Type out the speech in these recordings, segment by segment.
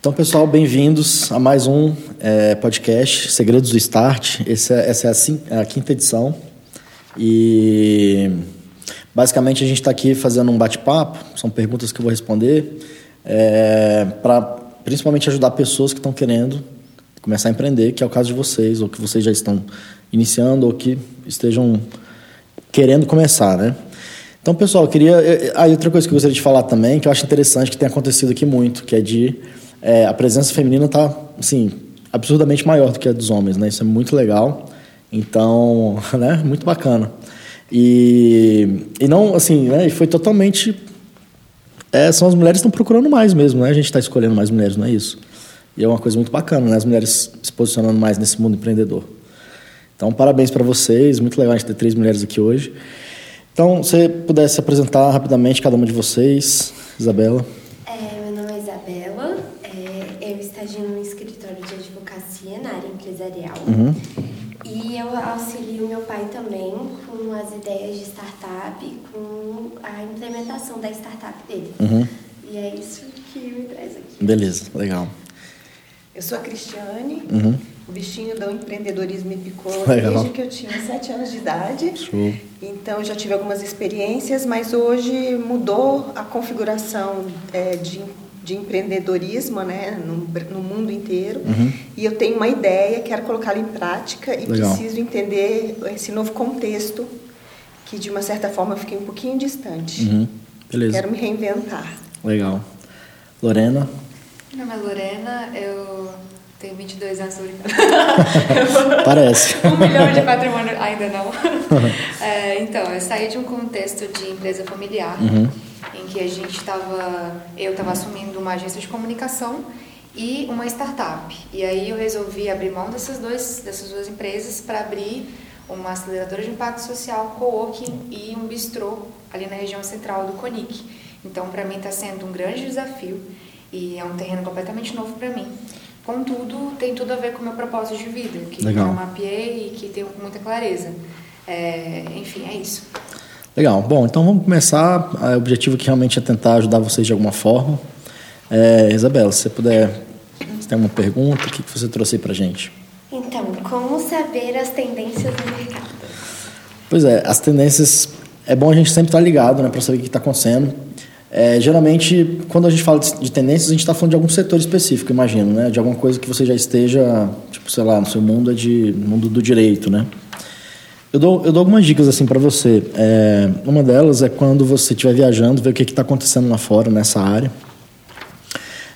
Então, pessoal, bem-vindos a mais um é, podcast Segredos do Start. Esse é, essa é a, a, quinta edição. E basicamente a gente está aqui fazendo um bate-papo, são perguntas que eu vou responder, é, para principalmente ajudar pessoas que estão querendo começar a empreender, que é o caso de vocês, ou que vocês já estão iniciando, ou que estejam querendo começar, né? Então, pessoal, eu queria. Ah, e outra coisa que eu gostaria de falar também, que eu acho interessante que tem acontecido aqui muito, que é de é, a presença feminina está, assim, absurdamente maior do que a dos homens, né? Isso é muito legal. Então, né? Muito bacana. E, e não, assim, né? E foi totalmente. É, são as mulheres que estão procurando mais mesmo, né? A gente está escolhendo mais mulheres, não é isso? E é uma coisa muito bacana, né? As mulheres se posicionando mais nesse mundo empreendedor. Então, parabéns para vocês. Muito legal a gente ter três mulheres aqui hoje. Então, se pudesse apresentar rapidamente cada uma de vocês, Isabela. Uhum. E eu auxilio meu pai também com as ideias de startup, com a implementação da startup dele. Uhum. E é isso que me traz aqui. Beleza, legal. Eu sou a Cristiane, uhum. o bichinho do empreendedorismo me picou legal. desde que eu tinha sete anos de idade. Show. Então já tive algumas experiências, mas hoje mudou a configuração é, de de empreendedorismo né, no, no mundo inteiro. Uhum. E eu tenho uma ideia, quero colocá-la em prática e Legal. preciso entender esse novo contexto que, de uma certa forma, eu fiquei um pouquinho distante. Uhum. Beleza. Quero me reinventar. Legal. Lorena? Meu nome é Lorena, eu tenho 22 anos, Parece. um milhão de patrimônio, ainda não. é, então, eu saí de um contexto de empresa familiar. Uhum em que a gente estava, eu estava assumindo uma agência de comunicação e uma startup. E aí eu resolvi abrir mão dessas, dois, dessas duas empresas para abrir uma aceleradora de impacto social, coworking e um bistrô ali na região central do Conic. Então, para mim está sendo um grande desafio e é um terreno completamente novo para mim. Contudo, tem tudo a ver com o meu propósito de vida, que Legal. eu mapeei e que tenho com muita clareza. É, enfim, é isso. Legal. Bom, então vamos começar. O objetivo aqui realmente é tentar ajudar vocês de alguma forma. É, Isabela, se você puder, se tem alguma pergunta, o que você trouxe aí para gente? Então, como saber as tendências do mercado? Pois é, as tendências é bom a gente sempre estar ligado, né, para saber o que está acontecendo. É, geralmente, quando a gente fala de, de tendências, a gente está falando de algum setor específico, imagino, né? De alguma coisa que você já esteja, tipo, sei lá, no seu mundo é de mundo do direito, né? Eu dou, eu dou algumas dicas assim para você. É, uma delas é quando você estiver viajando, ver o que está acontecendo lá fora nessa área.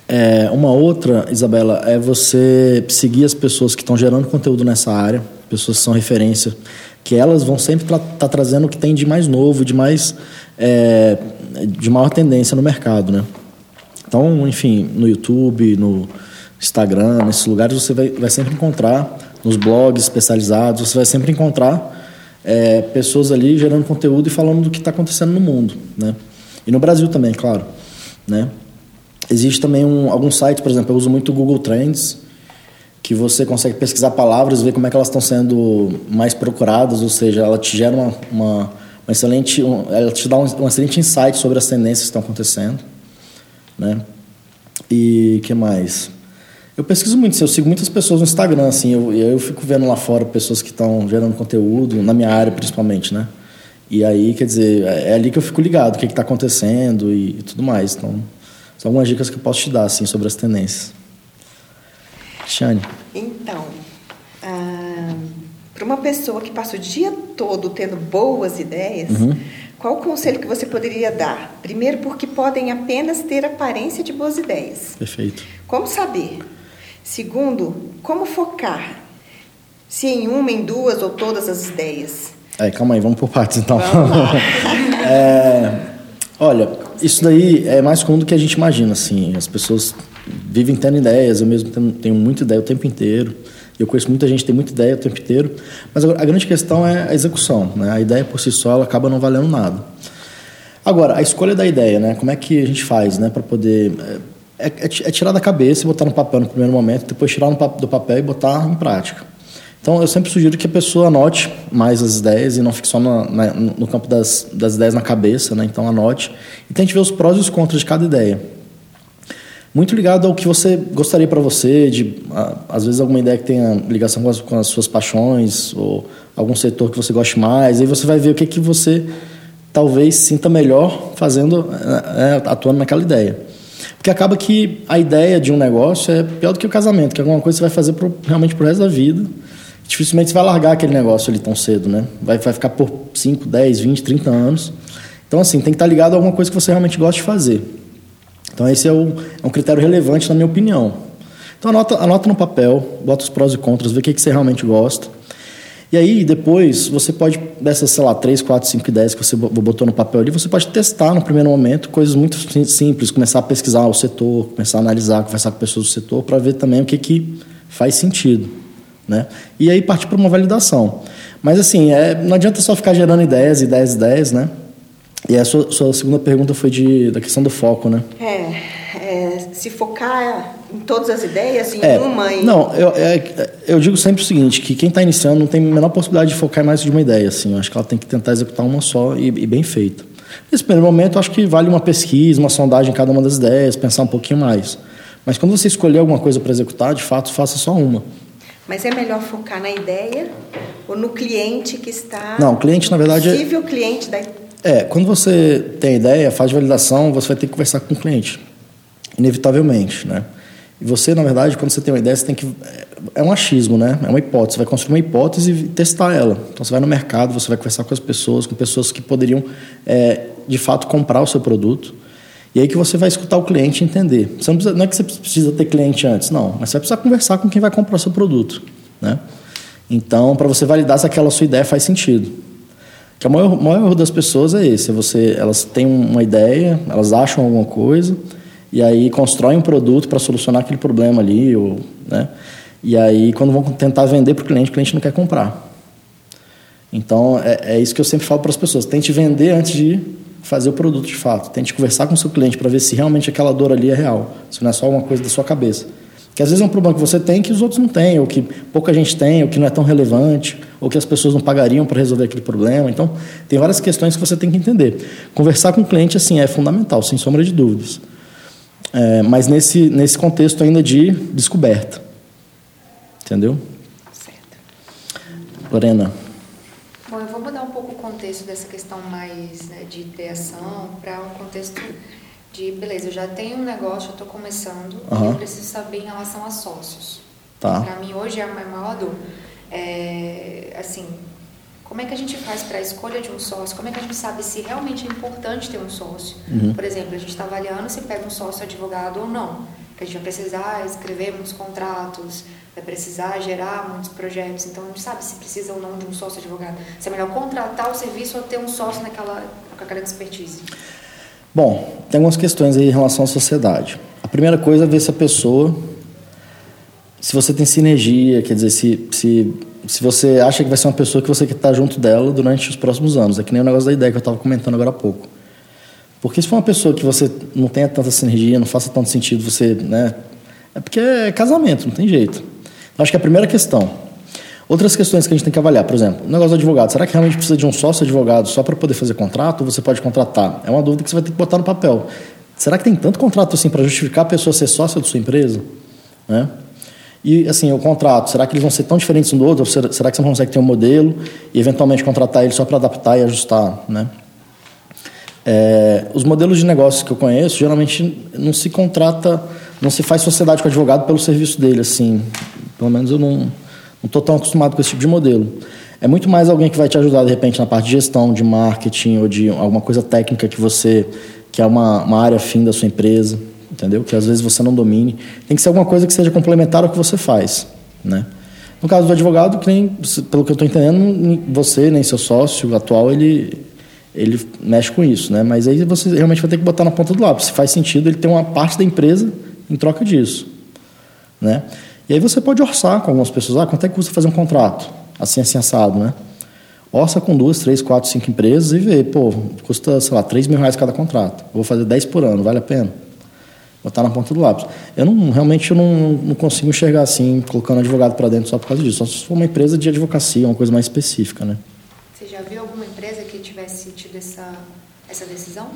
É, uma outra, Isabela, é você seguir as pessoas que estão gerando conteúdo nessa área, pessoas que são referência, que elas vão sempre estar tá, tá trazendo o que tem de mais novo, de mais é, de maior tendência no mercado, né? Então, enfim, no YouTube, no Instagram, nesses lugares você vai, vai sempre encontrar, nos blogs especializados, você vai sempre encontrar é, pessoas ali gerando conteúdo e falando do que está acontecendo no mundo, né? E no Brasil também, claro, né? Existe também um, alguns sites, por exemplo, eu uso muito o Google Trends, que você consegue pesquisar palavras, ver como é que elas estão sendo mais procuradas, ou seja, ela te gera uma, uma, uma excelente, um, ela te dá um, um excelente insight sobre as tendências que estão acontecendo, né? E que mais? Eu pesquiso muito, eu sigo muitas pessoas no Instagram, assim, eu, eu fico vendo lá fora pessoas que estão gerando conteúdo, na minha área principalmente, né? E aí, quer dizer, é, é ali que eu fico ligado, o que está acontecendo e, e, tudo mais. Então, são algumas dicas que eu posso te dar, assim, sobre as tendências. Cristiane. Então, ah, para uma pessoa que passa o dia todo tendo boas ideias, uhum. qual o conselho que você poderia dar? Primeiro, porque podem apenas ter aparência de boas ideias. Perfeito. Como saber? Segundo, como focar? Se em uma, em duas ou todas as ideias? É, calma aí, vamos por partes então. é, olha, isso daí é mais comum do que a gente imagina, assim. As pessoas vivem tendo ideias, eu mesmo tenho, tenho muita ideia o tempo inteiro. Eu conheço muita gente que tem muita ideia o tempo inteiro, mas a, grande questão é a execução, né? A ideia por si só ela acaba não valendo nada. Agora, a escolha da ideia, né? Como é que a gente faz, né, para poder é, é, é, é, tirar da cabeça e botar no papel no primeiro momento, depois tirar do papel e botar em prática. Então, eu sempre sugiro que a pessoa anote mais as ideias e não fique só na, na, no campo das, das ideias na cabeça, né? Então, anote e tente ver os prós e os contras de cada ideia. muito ligado ao que você gostaria para você, de às vezes alguma ideia que tenha ligação com as, com as, suas paixões ou algum setor que você goste mais. Aí você vai ver o que que você talvez sinta melhor fazendo, é, atuando naquela ideia. Porque acaba que a ideia de um negócio é pior do que o casamento, que é alguma coisa que você vai fazer pro, realmente pro resto da vida. Dificilmente você vai largar aquele negócio ali tão cedo, né? Vai, vai ficar por 5, 10, 20, 30 anos. Então, assim, tem que estar ligado a alguma coisa que você realmente gosta de fazer. Então, esse é, o, é um critério relevante, na minha opinião. Então, anota, anota no papel, bota os prós e contras, vê o que, que você realmente gosta. E aí, depois, você pode, dessas, sei lá, 3, 4, 5 ideias que você botou no papel ali, você pode testar no primeiro momento coisas muito simples, começar a pesquisar o setor, começar a analisar, conversar com pessoas do setor, para ver também o que, que faz sentido. Né? E aí partir para uma validação. Mas, assim, é, não adianta só ficar gerando ideias, ideias, ideias, né? E a sua, sua segunda pergunta foi de, da questão do foco, né? É, é se focar em todas as ideias, em é, uma? Em... Não, eu, é, eu digo sempre o seguinte, que quem está iniciando não tem a menor possibilidade de focar em mais de uma ideia. Assim, eu acho que ela tem que tentar executar uma só e, e bem feita. Nesse primeiro momento, eu acho que vale uma pesquisa, uma sondagem em cada uma das ideias, pensar um pouquinho mais. Mas quando você escolher alguma coisa para executar, de fato, faça só uma. Mas é melhor focar na ideia ou no cliente que está... Não, o cliente, na verdade... É possível cliente da... É, quando você tem ideia, faz validação, você vai ter que conversar com o cliente. Inevitavelmente, né? E você, na verdade, quando você tem uma ideia, você tem que. É um achismo, né? É uma hipótese. Você vai construir uma hipótese e testar ela. Então você vai no mercado, você vai conversar com as pessoas, com pessoas que poderiam, é, de fato, comprar o seu produto. E aí que você vai escutar o cliente entender. Não, precisa, não é que você precisa ter cliente antes, não. Mas você vai precisar conversar com quem vai comprar o seu produto. Né? Então, para você validar se aquela sua ideia faz sentido. Que o maior, maior erro das pessoas é esse. É você, elas têm uma ideia, elas acham alguma coisa e aí constroem um produto para solucionar aquele problema ali, ou, né? E aí, quando vão tentar vender para o cliente, o cliente não quer comprar. Então, é, é isso que eu sempre falo para as pessoas: tente vender antes de fazer o produto de fato. Tente conversar com o seu cliente para ver se realmente aquela dor ali é real, se não é só uma coisa da sua cabeça. Que às vezes é um problema que você tem que os outros não têm, ou que pouca gente tem, ou que não é tão relevante, ou que as pessoas não pagariam para resolver aquele problema. Então, tem várias questões que você tem que entender. Conversar com o cliente assim é fundamental, sem sombra de dúvidas é, mas nesse, nesse contexto ainda de descoberta. Entendeu? Certo. Lorena. Bom, eu vou mudar um pouco o contexto dessa questão mais né, de ideação para um contexto de, beleza, eu já tenho um negócio, eu estou começando, uhum. eu preciso saber em relação a sócios. Tá. Para mim, hoje, é a maior dor. É, assim, como é que a gente faz para a escolha de um sócio? Como é que a gente sabe se realmente é importante ter um sócio? Uhum. Por exemplo, a gente está avaliando se pega um sócio advogado ou não. Que a gente vai precisar escrever muitos contratos, vai precisar gerar muitos projetos. Então, a gente sabe se precisa ou não de um sócio advogado. Se é melhor contratar o serviço ou ter um sócio naquela, com aquela expertise. Bom, tem algumas questões aí em relação à sociedade. A primeira coisa é ver se a pessoa, se você tem sinergia, quer dizer, se, se se você acha que vai ser uma pessoa que você quer estar junto dela durante os próximos anos. É que nem o negócio da ideia que eu estava comentando agora há pouco. Porque se for uma pessoa que você não tenha tanta sinergia, não faça tanto sentido você, né? É porque é casamento, não tem jeito. Então, acho que é a primeira questão. Outras questões que a gente tem que avaliar, por exemplo, o negócio do advogado. Será que realmente precisa de um sócio advogado só para poder fazer contrato ou você pode contratar? É uma dúvida que você vai ter que botar no papel. Será que tem tanto contrato assim para justificar a pessoa ser sócia da sua empresa? Né? E, assim, o contrato, será que eles vão ser tão diferentes um do outro? Ou será que você não consegue ter um modelo e, eventualmente, contratar ele só para adaptar e ajustar, né? É, os modelos de negócios que eu conheço, geralmente não se contrata, não se faz sociedade com o advogado pelo serviço dele, assim. Pelo menos eu não estou tão acostumado com esse tipo de modelo. É muito mais alguém que vai te ajudar, de repente, na parte de gestão, de marketing ou de alguma coisa técnica que você, que é uma, uma área fim da sua empresa entendeu? Que às vezes você não domine. Tem que ser alguma coisa que seja complementar ao que você faz, né? No caso do advogado, que nem, pelo que eu estou entendendo, você nem seu sócio atual ele ele mexe com isso, né? Mas aí você realmente vai ter que botar na ponta do lápis. Se faz sentido ele ter uma parte da empresa em troca disso, né? E aí você pode orçar com algumas pessoas. Ah, quanto é que custa fazer um contrato? Assim, assim, assado, né? Orça com duas, três, quatro, cinco empresas e vê, pô, custa, sei lá, três mil reais cada contrato. vou fazer dez por ano, vale a pena? Botar na ponta do lápis. Eu não, realmente eu não, não consigo enxergar assim, colocando advogado para dentro só por causa disso. Só se for uma empresa de advocacia, uma coisa mais específica, né? Você já viu alguma empresa que tivesse tido essa, essa decisão?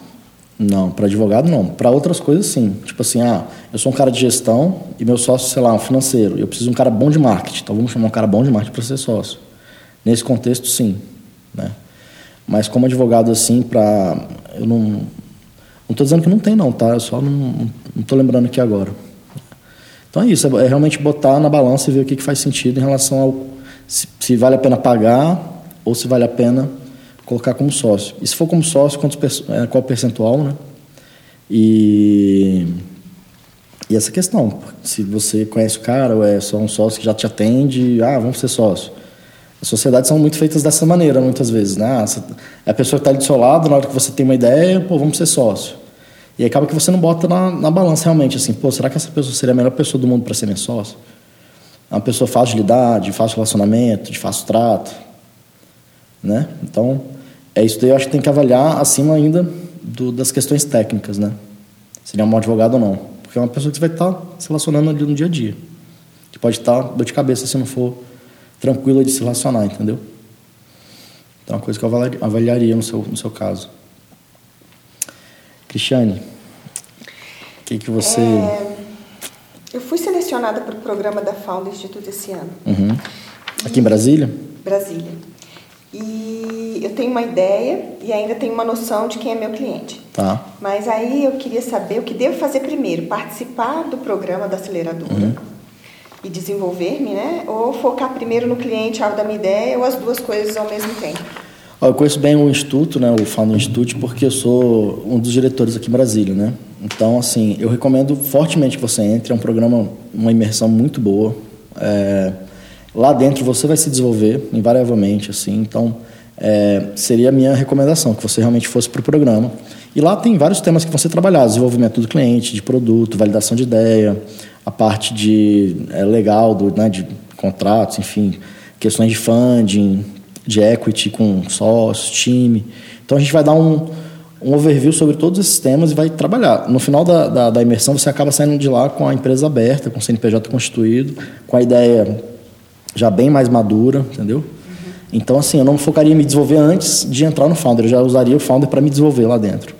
Não, para advogado não. Para outras coisas sim. Tipo assim, ah, eu sou um cara de gestão e meu sócio, sei lá, um financeiro. Eu preciso de um cara bom de marketing. Então vamos chamar um cara bom de marketing para ser sócio. Nesse contexto, sim. Né? Mas como advogado assim, para eu não não estou dizendo que não tem não, tá? Eu só não estou lembrando aqui agora. Então é isso, é, é realmente botar na balança e ver o que, que faz sentido em relação ao se, se vale a pena pagar ou se vale a pena colocar como sócio. E se for como sócio, quantos, é, qual percentual, né? E, e essa questão, se você conhece o cara ou é só um sócio que já te atende, ah, vamos ser sócio. As sociedades são muito feitas dessa maneira, muitas vezes, né? É a pessoa que está ali do seu lado, na hora que você tem uma ideia, pô, vamos ser sócio. E acaba que você não bota na, na balança realmente, assim, pô, será que essa pessoa seria a melhor pessoa do mundo para ser meu sócio? É uma pessoa fácil de lidar, de fácil relacionamento, de fácil trato, né? Então, é isso daí eu acho que tem que avaliar acima ainda do, das questões técnicas, né? Se ele é um bom advogado ou não. Porque é uma pessoa que você vai estar se relacionando ali no dia a dia. Que pode estar dor de cabeça se não for tranquila de se relacionar, entendeu? Então é uma coisa que eu avaliaria no seu, no seu caso. Cristiane, o que, que você. É, eu fui selecionada para o programa da Founder Instituto esse ano. Uhum. Aqui em Brasília? Brasília. E eu tenho uma ideia e ainda tenho uma noção de quem é meu cliente. Tá. Mas aí eu queria saber o que devo fazer primeiro: participar do programa da aceleradora uhum. E desenvolver-me, né? Ou focar primeiro no cliente, algo da minha ideia, ou as duas coisas ao mesmo tempo? Eu conheço bem o Instituto, né, o Founder Institute, porque eu sou um dos diretores aqui em Brasília, né? Então, assim, eu recomendo fortemente que você entre. É um programa, uma imersão muito boa. É, lá dentro você vai se desenvolver, invariavelmente, assim. Então, é, seria a minha recomendação, que você realmente fosse para o programa. E lá tem vários temas que vão ser trabalhados: desenvolvimento do cliente, de produto, validação de ideia, a parte de é, legal do, né, de contratos, enfim, questões de funding, de equity com sócios, time. Então a gente vai dar um, um overview sobre todos esses temas e vai trabalhar. No final da, da, da, imersão, você acaba saindo de lá com a empresa aberta, com o CNPJ constituído, com a ideia já bem mais madura, entendeu? Uhum. Então, assim, eu não focaria em me desenvolver antes de entrar no Founder, eu já usaria o Founder para me desenvolver lá dentro.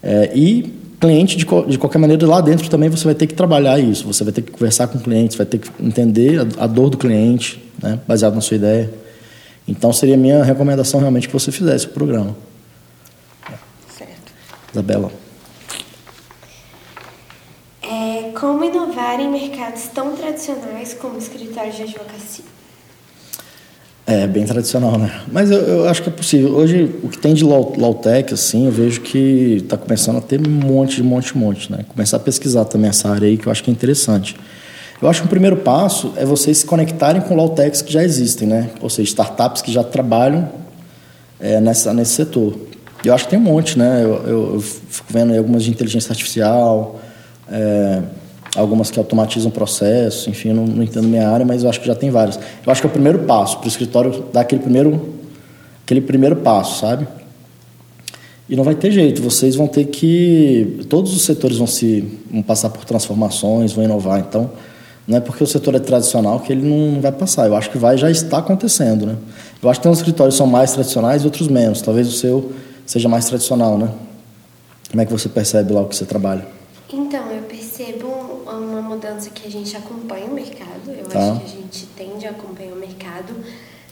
É, e cliente, de, de qualquer maneira, lá dentro também você vai ter que trabalhar isso, você vai ter que conversar com o cliente, vai ter que entender a, a dor do cliente, né, baseado na sua ideia. Então seria a minha recomendação realmente que você fizesse o programa. Certo. Isabela. É, como inovar em mercados tão tradicionais como escritório de advocacia? É, bem tradicional, né? Mas eu, eu acho que é possível. Hoje, o que tem de law, tech assim, eu vejo que está começando a ter um monte, monte, monte, né? Começar a pesquisar também essa área aí, que eu acho que é interessante. Eu acho que o primeiro passo é vocês se conectarem com Lawtechs que já existem, né? Ou seja, startups que já trabalham é, nessa, nesse setor. Eu acho que tem um monte, né? Eu, eu, eu fico vendo algumas de inteligência artificial, é, algumas que automatizam processos, enfim, eu não, não, entendo minha área, mas eu acho que já tem várias. Eu acho que é o primeiro passo para o escritório dar aquele primeiro, aquele primeiro passo, sabe? E não vai ter jeito, vocês vão ter que. Todos os setores vão se vão passar por transformações, vão inovar. Então, não é porque o setor é tradicional que ele não vai passar. Eu acho que vai já está acontecendo, né? Eu acho que tem uns escritórios que são mais tradicionais e outros menos. Talvez o seu seja mais tradicional, né? Como é que você percebe lá o que você trabalha? Então, eu mudança que a gente acompanha o mercado. Eu tá. acho que a gente tende a acompanhar o mercado.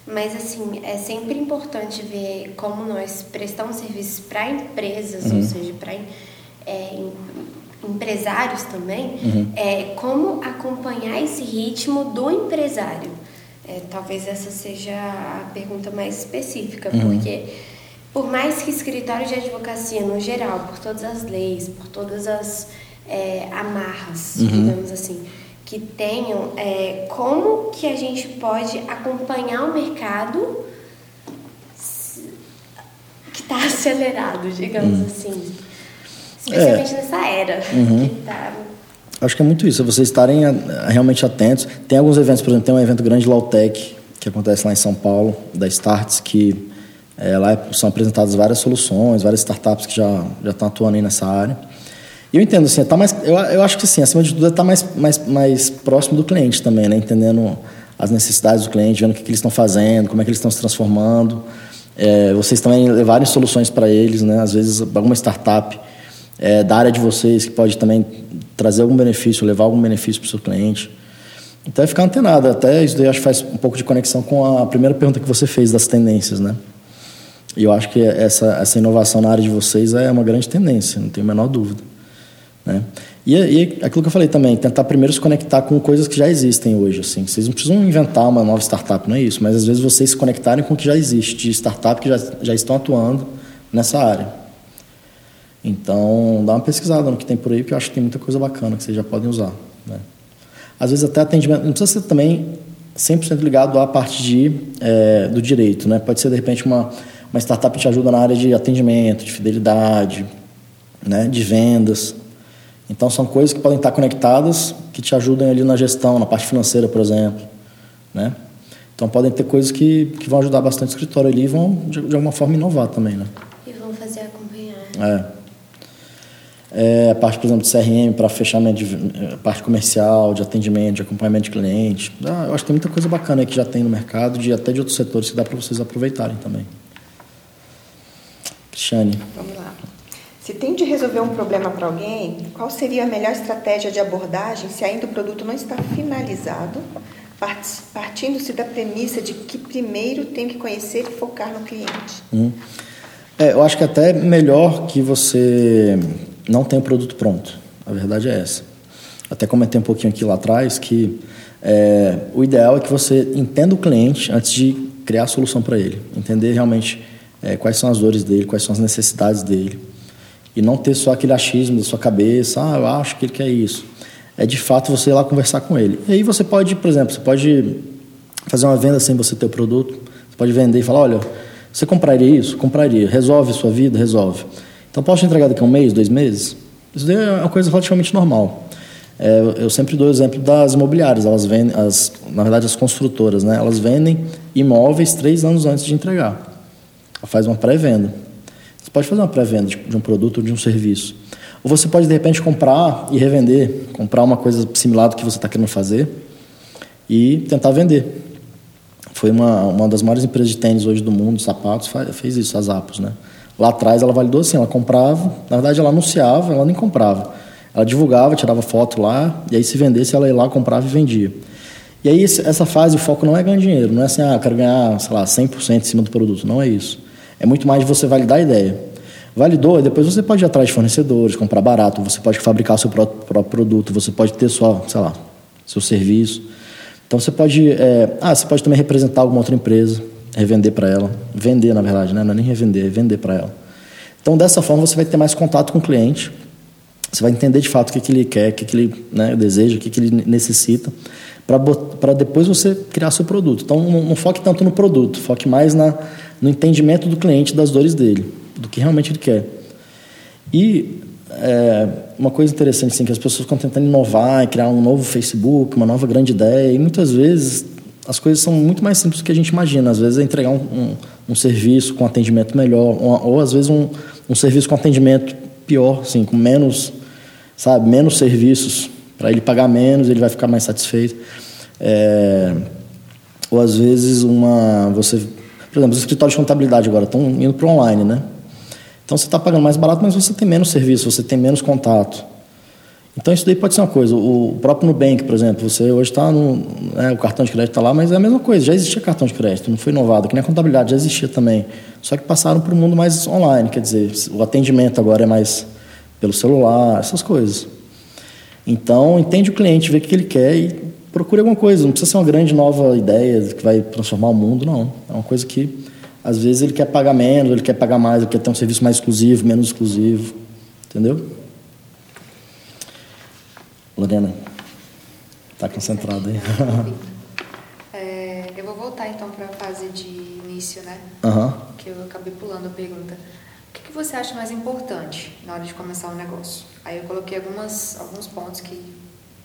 Mas, assim, é sempre importante ver como nós prestamos serviços para empresas, uhum. ou seja, para é, empresários também, uhum. é como acompanhar esse ritmo do empresário. É, talvez essa seja a pergunta mais específica, uhum. porque por mais que escritório de advocacia no geral, por todas as leis, por todas as é, amarras, uhum. digamos assim, que tenham, é, como que a gente pode acompanhar o mercado que está acelerado, digamos uhum. assim. Especialmente é. nessa era uhum. que tá... Acho que é muito isso, é vocês estarem a, realmente atentos. Tem alguns eventos, por exemplo, tem um evento grande Lautec, que acontece lá em São Paulo, da Starts, que é, lá são apresentadas várias soluções, várias startups que já, já estão atuando aí nessa área. Eu entendo, assim, tá mais, eu, eu acho que assim, acima de tudo, é estar tá mais, mais, mais próximo do cliente também, né? Entendendo as necessidades do cliente, vendo o que, que eles estão fazendo, como é que eles estão se transformando. É, vocês também levarem soluções para eles, né? Às vezes, alguma startup é, da área de vocês que pode também trazer algum benefício, levar algum benefício para o seu cliente. Então é ficar antenado. Até isso daí acho que faz um pouco de conexão com a primeira pergunta que você fez das tendências, né? E eu acho que essa, essa inovação na área de vocês é uma grande tendência, não tenho a menor dúvida. Né? E, e aquilo que eu falei também, tentar primeiro se conectar com coisas que já existem hoje. Assim. Vocês não precisam inventar uma nova startup, não é isso, mas às vezes vocês se conectarem com o que já existe, de startup que já, já estão atuando nessa área. Então, dá uma pesquisada no que tem por aí, porque eu acho que tem muita coisa bacana que vocês já podem usar. Né? Às vezes até atendimento, não precisa ser também 100% ligado à parte de, é, do direito. Né? Pode ser, de repente, uma, uma startup que te ajuda na área de atendimento, de fidelidade, né? de vendas. Então, são coisas que podem estar conectadas, que te ajudam ali na gestão, na parte financeira, por exemplo. Né? Então, podem ter coisas que, que vão ajudar bastante o escritório ali e vão, de, de alguma forma, inovar também. Né? E vão fazer acompanhar. É. É, a parte, por exemplo, de CRM para fechamento, de, é, parte comercial, de atendimento, de acompanhamento de cliente. Ah, eu acho que tem muita coisa bacana aí que já tem no mercado, de, até de outros setores que dá para vocês aproveitarem também. Cristiane. Vamos lá. Se tem de resolver um problema para alguém, qual seria a melhor estratégia de abordagem se ainda o produto não está finalizado, partindo-se da premissa de que primeiro tem que conhecer e focar no cliente? Hum. É, eu acho que até melhor que você não tem o produto pronto. A verdade é essa. Até comentei um pouquinho aqui lá atrás que é, o ideal é que você entenda o cliente antes de criar a solução para ele. Entender realmente é, quais são as dores dele, quais são as necessidades dele. E não ter só aquele achismo da sua cabeça, ah, eu acho que ele quer isso. É de fato você ir lá conversar com ele. E aí você pode, por exemplo, você pode fazer uma venda sem você ter o produto. Você pode vender e falar, olha, você compraria isso? Compraria. Resolve sua vida? Resolve. Então, posso te entregar daqui a um mês, dois meses? Isso é uma coisa relativamente normal. É, eu sempre dou o exemplo das imobiliárias. Elas vendem, as, na verdade, as construtoras, né? Elas vendem imóveis três anos antes de entregar. Ela faz uma pré-venda. Você pode fazer uma pré-venda de um produto ou de um serviço. Ou você pode, de repente, comprar e revender. Comprar uma coisa similar do que você está querendo fazer e tentar vender. Foi uma, uma das maiores empresas de tênis hoje do mundo, sapatos, fez isso, as Apos, né? Lá atrás ela validou assim, ela comprava, na verdade ela anunciava, ela nem comprava. Ela divulgava, tirava foto lá, e aí se vendesse ela ia lá, comprava e vendia. E aí essa fase, o foco não é ganhar dinheiro, não é assim, ah, eu quero ganhar, sei lá, 100% em cima do produto, não é isso. É muito mais de você validar a ideia. Validou, depois você pode ir atrás de fornecedores, comprar barato, você pode fabricar seu próprio, próprio produto, você pode ter só, sei lá, seu serviço. Então você pode, é, ah, você pode também representar alguma outra empresa, revender para ela, vender na verdade, né? não é nem revender, é vender para ela. Então dessa forma você vai ter mais contato com o cliente, você vai entender de fato o que, que ele quer, o que, que ele né, deseja, o que, que ele necessita, para depois você criar seu produto. Então não, não, foque tanto no produto, foque mais na, no entendimento do cliente das dores dele, do que realmente ele quer. E é, uma coisa interessante assim, que as pessoas ficam tentando inovar criar um novo Facebook, uma nova grande ideia, e muitas vezes as coisas são muito mais simples do que a gente imagina. Às vezes é entregar um, um, um serviço com atendimento melhor, ou, ou às vezes um, um, serviço com atendimento pior, assim, com menos, sabe, menos serviços, para ele pagar menos, ele vai ficar mais satisfeito. É, ou às vezes uma, você, por exemplo, os escritórios de contabilidade agora estão indo para online, né? Então você está pagando mais barato, mas você tem menos serviço, você tem menos contato. Então isso daí pode ser uma coisa. O próprio Nubank, por exemplo, você hoje está no. Né, o cartão de crédito está lá, mas é a mesma coisa. Já existia cartão de crédito, não foi inovado, que nem a contabilidade já existia também. Só que passaram para o mundo mais online, quer dizer, o atendimento agora é mais pelo celular, essas coisas. Então, entende o cliente, vê o que ele quer e procure alguma coisa. Não precisa ser uma grande nova ideia que vai transformar o mundo, não. É uma coisa que, às vezes, ele quer pagar menos, ele quer pagar mais, ele quer ter um serviço mais exclusivo, menos exclusivo. Entendeu? Lorena, está concentrada aí? é, eu vou voltar então para a fase de início, né? Uhum. Que eu acabei pulando a pergunta. O que, que, você acha mais importante na hora de começar um negócio? Aí eu coloquei algumas, alguns pontos que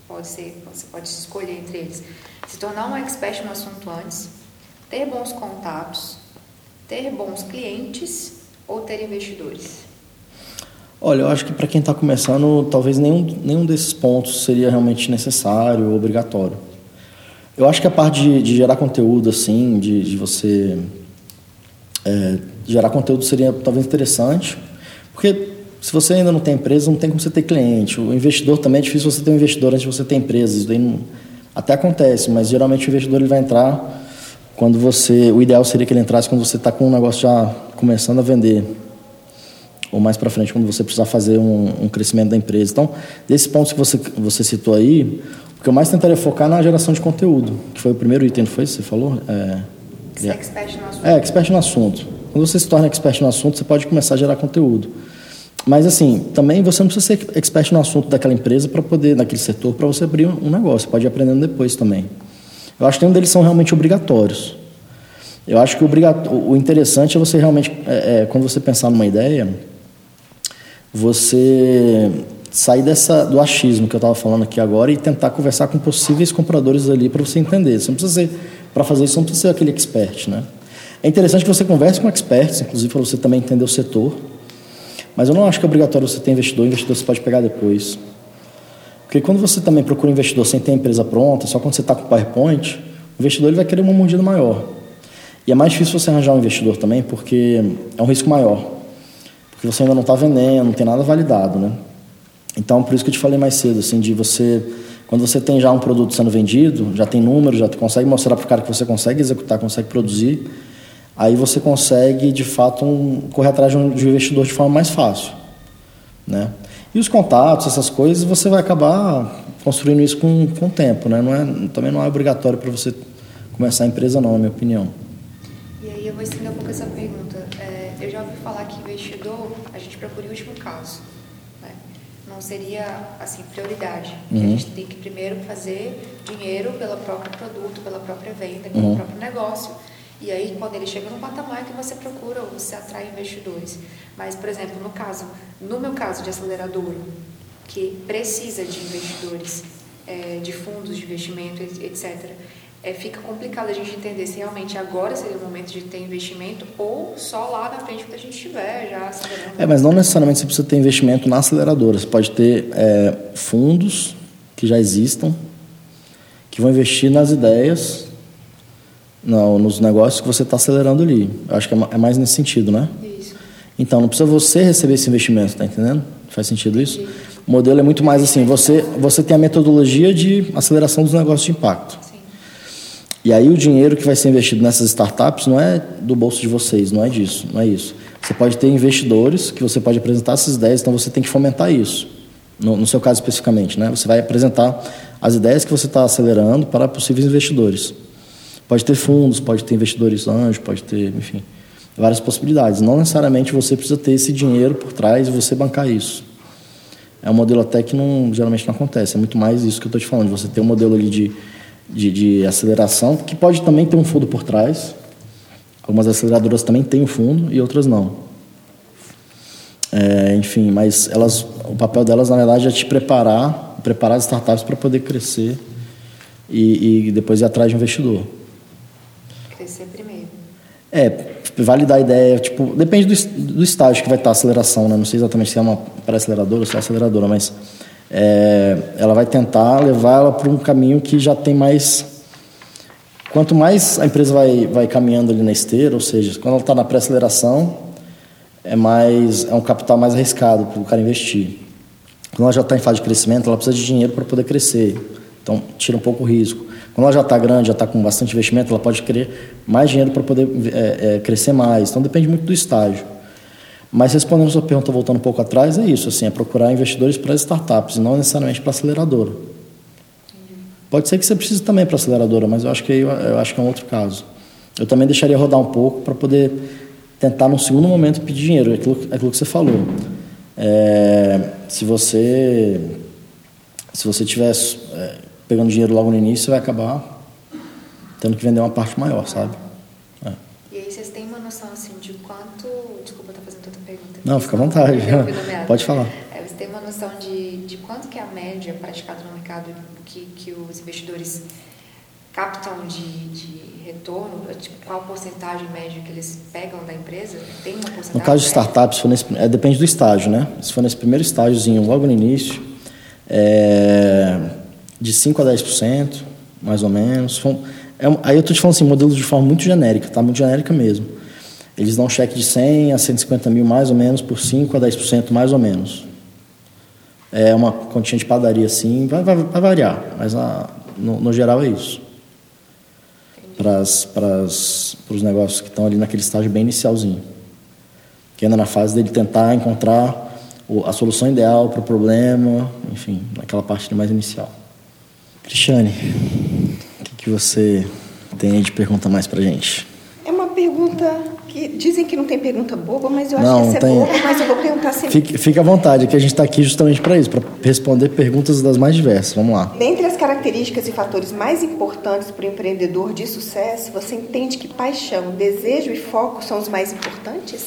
pode ser, você pode escolher entre eles. Se tornar um expert no assunto antes, ter bons contatos, ter bons clientes ou ter investidores? Olha, eu acho que para quem está começando, talvez nenhum, nenhum desses pontos seria realmente necessário ou obrigatório. Eu acho que a parte de, de gerar conteúdo, assim, de, de você é, gerar conteúdo seria talvez interessante, porque se você ainda não tem empresa, não tem como você ter cliente. O investidor também é difícil você ter um investidor antes de você ter empresa. Isso daí não, até acontece, mas geralmente o investidor ele vai entrar quando você. O ideal seria que ele entrasse quando você está com um negócio já começando a vender. Ou mais para frente, quando você precisar fazer um, um, crescimento da empresa. Então, desses pontos que você, você citou aí, o que eu mais tentaria focar é na geração de conteúdo, que foi o primeiro item, não foi? Você falou? É, Ser expert no assunto. É, expert no assunto. Quando você se torna expert no assunto, você pode começar a gerar conteúdo. Mas assim, também você não precisa ser expert no assunto daquela empresa para poder, daquele setor, para você abrir um negócio. Pode ir aprendendo depois também. Eu acho que nenhum deles são realmente obrigatórios. Eu acho que o, o interessante é você realmente, é, é, quando você pensar numa ideia, você sair dessa, do achismo que eu estava falando aqui agora e tentar conversar com possíveis compradores ali para você entender. Você não precisa ser, para fazer isso, não precisa ser aquele expert, né? É interessante que você converse com experts, inclusive para você também entender o setor. Mas eu não acho que é obrigatório você ter investidor, investidor você pode pegar depois. Porque quando você também procura um investidor sem ter a empresa pronta, só quando você está com o PowerPoint, o investidor ele vai querer uma mordida maior. E é mais difícil você arranjar um investidor também, porque é um risco maior. Porque você ainda não está vendendo, não tem nada validado, né? Então, por isso que eu te falei mais cedo, assim, de você quando você tem já um produto sendo vendido, já tem números, já consegue mostrar para o cara que você consegue executar, consegue produzir, aí você consegue, de fato, um, correr atrás de um, de um investidor de forma mais fácil. Né? E os contatos, essas coisas, você vai acabar construindo isso com, com o tempo. Né? Não é, também não é obrigatório para você começar a empresa, não, na minha opinião. E aí eu vou estender um pouco essa pergunta. É, eu já ouvi falar que investidor, a gente procura o último caso. Né? Não seria, assim, prioridade. Uhum. A gente tem que primeiro fazer dinheiro pelo próprio produto, pela própria venda, pelo uhum. próprio negócio e aí, quando ele chega no patamar que você procura ou você atrai investidores. Mas, por exemplo, no caso, no meu caso de aceleradora, que precisa de investidores, é, de fundos de investimento, etc., é, fica complicado a gente entender se realmente agora seria o momento de ter investimento ou só lá na frente quando a gente estiver já. É, mas não necessariamente você precisa ter investimento na aceleradora. Você pode ter é, fundos que já existam, que vão investir nas ideias não, nos negócios que você está acelerando ali. Eu acho que é, é mais nesse sentido, né? Isso. Então, não precisa você receber esse investimento, tá entendendo? Faz sentido isso? Sim. O modelo é muito mais assim, você, você tem a metodologia de aceleração dos negócios de impacto. Sim. E aí o dinheiro que vai ser investido nessas startups não é do bolso de vocês, não é disso, não é isso. Você pode ter investidores que você pode apresentar essas ideias, então você tem que fomentar isso. No, no seu caso especificamente, né? Você vai apresentar as ideias que você está acelerando para possíveis investidores. Pode ter fundos, pode ter investidores anjos, pode ter, enfim, várias possibilidades. Não necessariamente você precisa ter esse dinheiro por trás e você bancar isso. É um modelo até que não, geralmente não acontece. É muito mais isso que eu estou te falando. Você ter um modelo ali de, de, de, aceleração, que pode também ter um fundo por trás. Algumas aceleradoras também têm um fundo e outras não. É, enfim, mas elas, o papel delas, na verdade, é te preparar, preparar as startups para poder crescer e, e depois ir atrás de investidor. É, validar a ideia, tipo, depende do, do estágio que vai estar a aceleração, né? Não sei exatamente se é uma pré-aceleradora ou se é aceleradora, mas é, ela vai tentar levar ela para um caminho que já tem mais. Quanto mais a empresa vai, vai caminhando ali na esteira, ou seja, quando ela está na pré-aceleração, é mais é um capital mais arriscado para o cara investir. Quando ela já está em fase de crescimento, ela precisa de dinheiro para poder crescer. Então, tira um pouco o risco. Quando ela já está grande, já está com bastante investimento, ela pode querer mais dinheiro para poder é, é, crescer mais. Então depende muito do estágio. Mas respondendo a sua pergunta, voltando um pouco atrás, é isso, assim, é procurar investidores para startups, e não necessariamente para aceleradora. Pode ser que você precise também para aceleradora, mas eu acho que eu, eu acho que é um outro caso. Eu também deixaria rodar um pouco para poder tentar, num segundo momento, pedir dinheiro. É aquilo, é aquilo que você falou. É, se você se você tivesse é, pegando dinheiro logo no início, você vai acabar tendo que vender uma parte maior, sabe? É. E aí vocês têm uma noção assim de quanto. Desculpa, estar fazendo outra pergunta. Não, fica à vontade. Pode falar. É, você tem uma noção de, de quanto que é a média praticada no mercado que, que os investidores captam de, de retorno? Tipo, qual a porcentagem média que eles pegam da empresa? Tem uma porcentagem? No caso de startups, nesse, é, depende do estágio, né? Se for nesse primeiro estágiozinho, logo no início, é, de 5% a 10%, mais ou menos. É, aí eu estou te falando assim, modelos de forma muito genérica, tá? Muito genérica mesmo. Eles dão cheque de 100 a 150 mil mais ou menos, por 5 a 10% mais ou menos. É uma continha de padaria assim, vai, vai, vai variar, mas a, no, no, geral é isso. Para os negócios que estão ali naquele estágio bem inicialzinho. Que ainda na fase dele tentar encontrar a solução ideal para o problema, enfim, naquela parte mais inicial. Cristiane, o que, que você tem de pergunta mais para gente? É uma pergunta que dizem que não tem pergunta boba, mas eu acho não, que essa é tem... é boba, mas eu vou perguntar sempre. Fique, fique à vontade, que a gente está aqui justamente para isso, para responder perguntas das mais diversas. Vamos lá. Dentre as características e fatores mais importantes para o empreendedor de sucesso, você entende que paixão, desejo e foco são os mais importantes?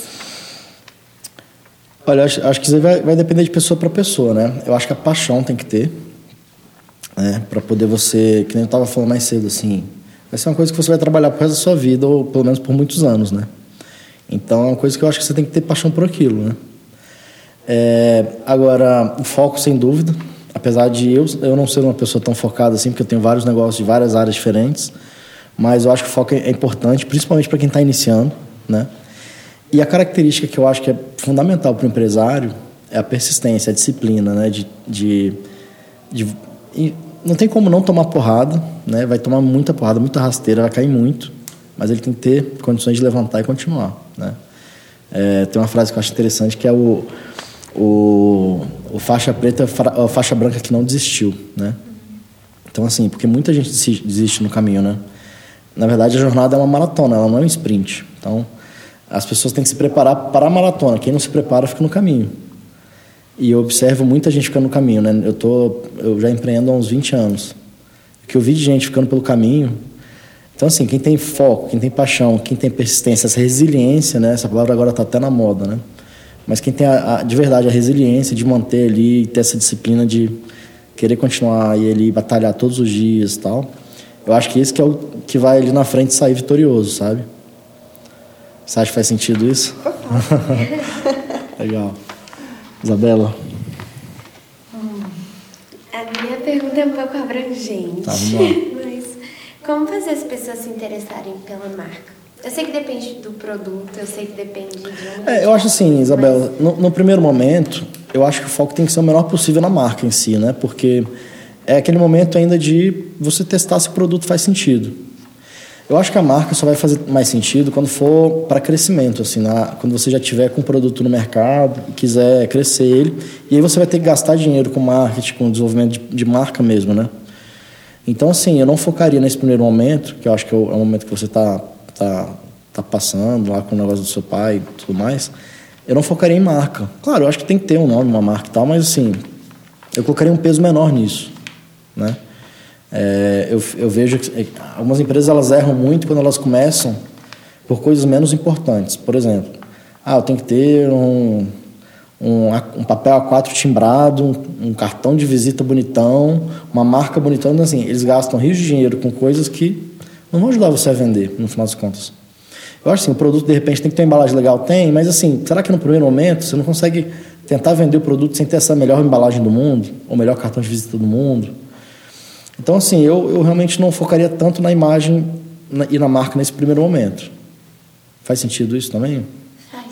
Olha, acho, acho que isso vai, vai depender de pessoa para pessoa, né? Eu acho que a paixão tem que ter, né? Para poder você, que nem eu estava falando mais cedo, assim, vai ser uma coisa que você vai trabalhar pro resto da sua vida, ou pelo menos por muitos anos, né? Então é uma coisa que eu acho que você tem que ter paixão por aquilo, né? É, agora, o foco, sem dúvida, apesar de eu, eu não ser uma pessoa tão focada assim, porque eu tenho vários negócios de várias áreas diferentes, mas eu acho que o foco é, é importante, principalmente para quem está iniciando, né? E a característica que eu acho que é fundamental para o empresário é a persistência, a disciplina, né? De, de, de não tem como não tomar porrada, né? Vai tomar muita porrada, muita rasteira, vai cair muito, mas ele tem que ter condições de levantar e continuar, né? É, tem uma frase que eu acho interessante que é o, o, o faixa preta, a faixa branca que não desistiu, né? Então assim, porque muita gente desiste no caminho, né? Na verdade, a jornada é uma maratona, ela não é um sprint. Então, as pessoas têm que se preparar para a maratona. Quem não se prepara fica no caminho. E eu observo muita gente ficando no caminho, né? Eu tô, eu já empreendo há uns 20 anos. O que eu vi de gente ficando pelo caminho. Então assim, quem tem foco, quem tem paixão, quem tem persistência, essa resiliência, né? Essa palavra agora está até na moda, né? Mas quem tem a, a, de verdade a resiliência de manter ali, ter essa disciplina de querer continuar e ali batalhar todos os dias, e tal. Eu acho que esse que é o que vai ali na frente sair vitorioso, sabe? Você acha que faz sentido isso? Legal. Isabela? Hum, a minha pergunta é um pouco abrangente. Tá. Mas como fazer as pessoas se interessarem pela marca? Eu sei que depende do produto, eu sei que depende de. É, eu acho assim, Isabela, mas... no, no, primeiro momento, eu acho que o foco tem que ser o menor possível na marca em si, né? Porque é aquele momento ainda de você testar se o produto faz sentido. Eu acho que a marca só vai fazer mais sentido quando for para crescimento, assim, na, quando você já tiver com o produto no mercado e quiser crescer ele, e aí você vai ter que gastar dinheiro com marketing, com desenvolvimento de, de marca mesmo, né? Então, assim, eu não focaria nesse primeiro momento, que eu acho que é o, é o momento que você está tá, tá passando lá com o negócio do seu pai e tudo mais, eu não focaria em marca. Claro, eu acho que tem que ter um nome, uma marca e tal, mas assim, eu colocaria um peso menor nisso, né? É, eu, eu vejo que é, algumas empresas elas erram muito quando elas começam por coisas menos importantes. Por exemplo, ah, eu tenho que ter um, um, um papel A4 timbrado, um, um, cartão de visita bonitão, uma marca bonitão. Então, assim, eles gastam rios de dinheiro com coisas que não vão ajudar você a vender, no final das contas. Eu acho assim, o produto de repente tem que ter uma embalagem legal, tem, mas assim, será que no primeiro momento você não consegue tentar vender o produto sem ter essa melhor embalagem do mundo, ou melhor cartão de visita do mundo? Então, assim, eu, eu realmente não focaria tanto na imagem e na marca nesse primeiro momento. Faz sentido isso também? Faz.